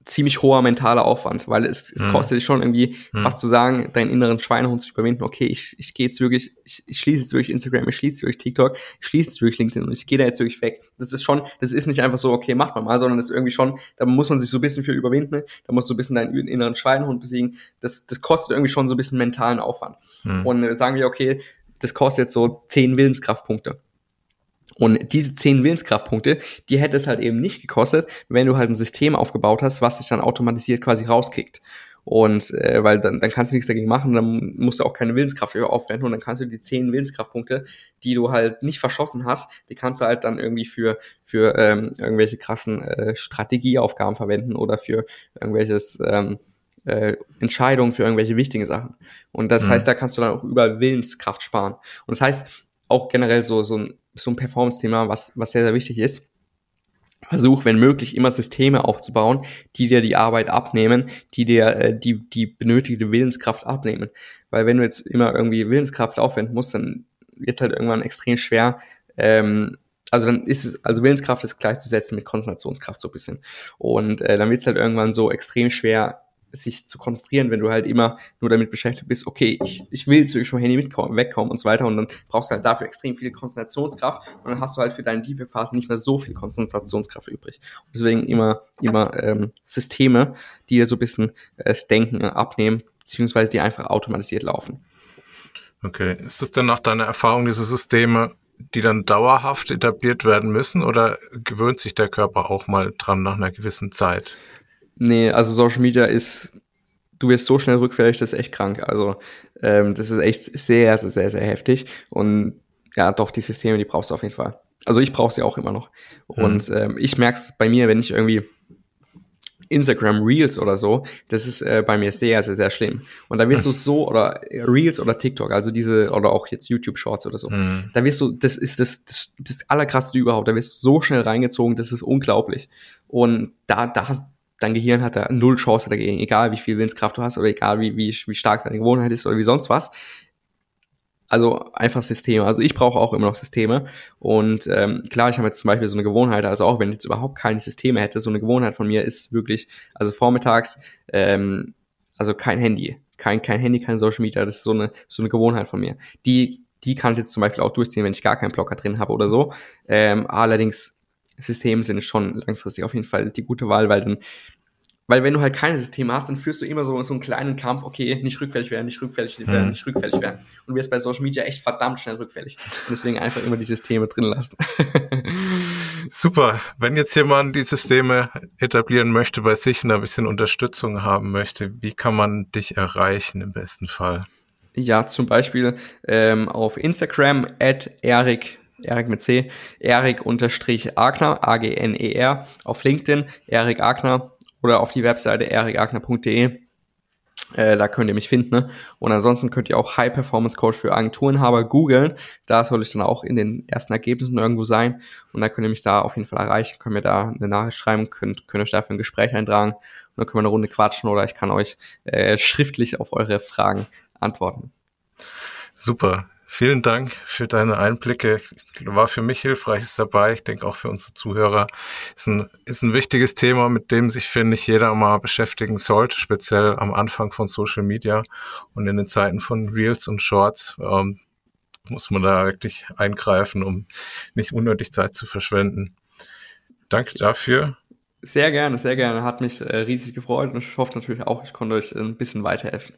ziemlich hoher mentaler Aufwand, weil es, es mhm. kostet dich schon irgendwie mhm. was zu sagen, deinen inneren Schweinehund zu überwinden. Okay, ich, ich gehe jetzt wirklich, ich, ich schließe jetzt wirklich Instagram, ich schließe wirklich TikTok, ich schließe jetzt wirklich LinkedIn und ich gehe da jetzt wirklich weg. Das ist schon, das ist nicht einfach so, okay, macht man mal, sondern das ist irgendwie schon, da muss man sich so ein bisschen für überwinden, da musst du ein bisschen deinen inneren Schweinehund besiegen. Das, das kostet irgendwie schon so ein bisschen mentalen Aufwand. Mhm. Und äh, sagen wir, okay, das kostet jetzt so zehn Willenskraftpunkte. Und diese zehn Willenskraftpunkte, die hätte es halt eben nicht gekostet, wenn du halt ein System aufgebaut hast, was sich dann automatisiert quasi rauskickt. Und äh, weil dann, dann kannst du nichts dagegen machen, dann musst du auch keine Willenskraft aufwenden und dann kannst du die zehn Willenskraftpunkte, die du halt nicht verschossen hast, die kannst du halt dann irgendwie für, für ähm, irgendwelche krassen äh, Strategieaufgaben verwenden oder für irgendwelches ähm, äh, Entscheidungen für irgendwelche wichtigen Sachen. Und das mhm. heißt, da kannst du dann auch über Willenskraft sparen. Und das heißt, auch generell so, so ein so ein Performance-Thema, was, was sehr, sehr wichtig ist. Versuch, wenn möglich, immer Systeme aufzubauen, die dir die Arbeit abnehmen, die dir äh, die, die benötigte Willenskraft abnehmen. Weil wenn du jetzt immer irgendwie Willenskraft aufwenden musst, dann wird es halt irgendwann extrem schwer, ähm, also dann ist es, also Willenskraft ist gleichzusetzen mit Konzentrationskraft so ein bisschen. Und äh, dann wird es halt irgendwann so extrem schwer, sich zu konzentrieren, wenn du halt immer nur damit beschäftigt bist, okay, ich, ich will jetzt wirklich vom Handy mitkommen, wegkommen und so weiter und dann brauchst du halt dafür extrem viel Konzentrationskraft und dann hast du halt für deinen Deep Phasen nicht mehr so viel Konzentrationskraft übrig. Deswegen immer, immer ähm, Systeme, die dir so ein bisschen äh, das Denken abnehmen, beziehungsweise die einfach automatisiert laufen. Okay, ist es denn nach deiner Erfahrung diese Systeme, die dann dauerhaft etabliert werden müssen oder gewöhnt sich der Körper auch mal dran nach einer gewissen Zeit? Nee, also Social Media ist, du wirst so schnell rückfällig, das ist echt krank. Also ähm, das ist echt sehr, sehr, sehr, sehr heftig. Und ja, doch, die Systeme, die brauchst du auf jeden Fall. Also ich brauche sie auch immer noch. Und mhm. ähm, ich merke es bei mir, wenn ich irgendwie Instagram Reels oder so, das ist äh, bei mir sehr, sehr, sehr schlimm. Und da wirst du so, oder Reels oder TikTok, also diese, oder auch jetzt YouTube Shorts oder so, mhm. da wirst du, das ist das, das, das allerkrasseste überhaupt, da wirst du so schnell reingezogen, das ist unglaublich. Und da, da hast, dein Gehirn hat da null Chance dagegen, egal wie viel Willenskraft du hast oder egal wie, wie, wie stark deine Gewohnheit ist oder wie sonst was. Also einfach Systeme. Also ich brauche auch immer noch Systeme. Und ähm, klar, ich habe jetzt zum Beispiel so eine Gewohnheit, also auch wenn ich jetzt überhaupt keine Systeme hätte, so eine Gewohnheit von mir ist wirklich, also vormittags, ähm, also kein Handy. Kein, kein Handy, kein Social Media, das ist so eine, so eine Gewohnheit von mir. Die, die kann ich jetzt zum Beispiel auch durchziehen, wenn ich gar keinen Blocker drin habe oder so. Ähm, allerdings Systeme sind schon langfristig auf jeden Fall die gute Wahl, weil dann weil wenn du halt keine Systeme hast, dann führst du immer so, so einen kleinen Kampf, okay, nicht rückfällig werden, nicht rückfällig werden, mhm. nicht rückfällig werden. Und du wirst bei Social Media echt verdammt schnell rückfällig. Und deswegen einfach immer die Systeme drin lassen. Super. Wenn jetzt jemand die Systeme etablieren möchte bei sich und ein bisschen Unterstützung haben möchte, wie kann man dich erreichen im besten Fall? Ja, zum Beispiel ähm, auf Instagram at Erik Erik mit C, Erik unterstrich Agner, A-G-N-E-R, auf LinkedIn, Erik Agner, oder auf die Webseite erikagner.de. Äh, da könnt ihr mich finden. Ne? Und ansonsten könnt ihr auch High Performance Coach für Agenturenhaber googeln. Da soll ich dann auch in den ersten Ergebnissen irgendwo sein. Und dann könnt ihr mich da auf jeden Fall erreichen. Könnt mir da eine Nachricht schreiben, könnt, könnt euch dafür ein Gespräch eintragen. Und dann können wir eine Runde quatschen oder ich kann euch äh, schriftlich auf eure Fragen antworten. Super. Vielen Dank für deine Einblicke. War für mich hilfreiches dabei. Ich denke auch für unsere Zuhörer. Ist ein, ist ein wichtiges Thema, mit dem sich, finde ich, jeder mal beschäftigen sollte, speziell am Anfang von Social Media und in den Zeiten von Reels und Shorts. Ähm, muss man da wirklich eingreifen, um nicht unnötig Zeit zu verschwenden. Danke dafür. Sehr gerne, sehr gerne. Hat mich äh, riesig gefreut und ich hoffe natürlich auch, ich konnte euch ein bisschen weiterhelfen.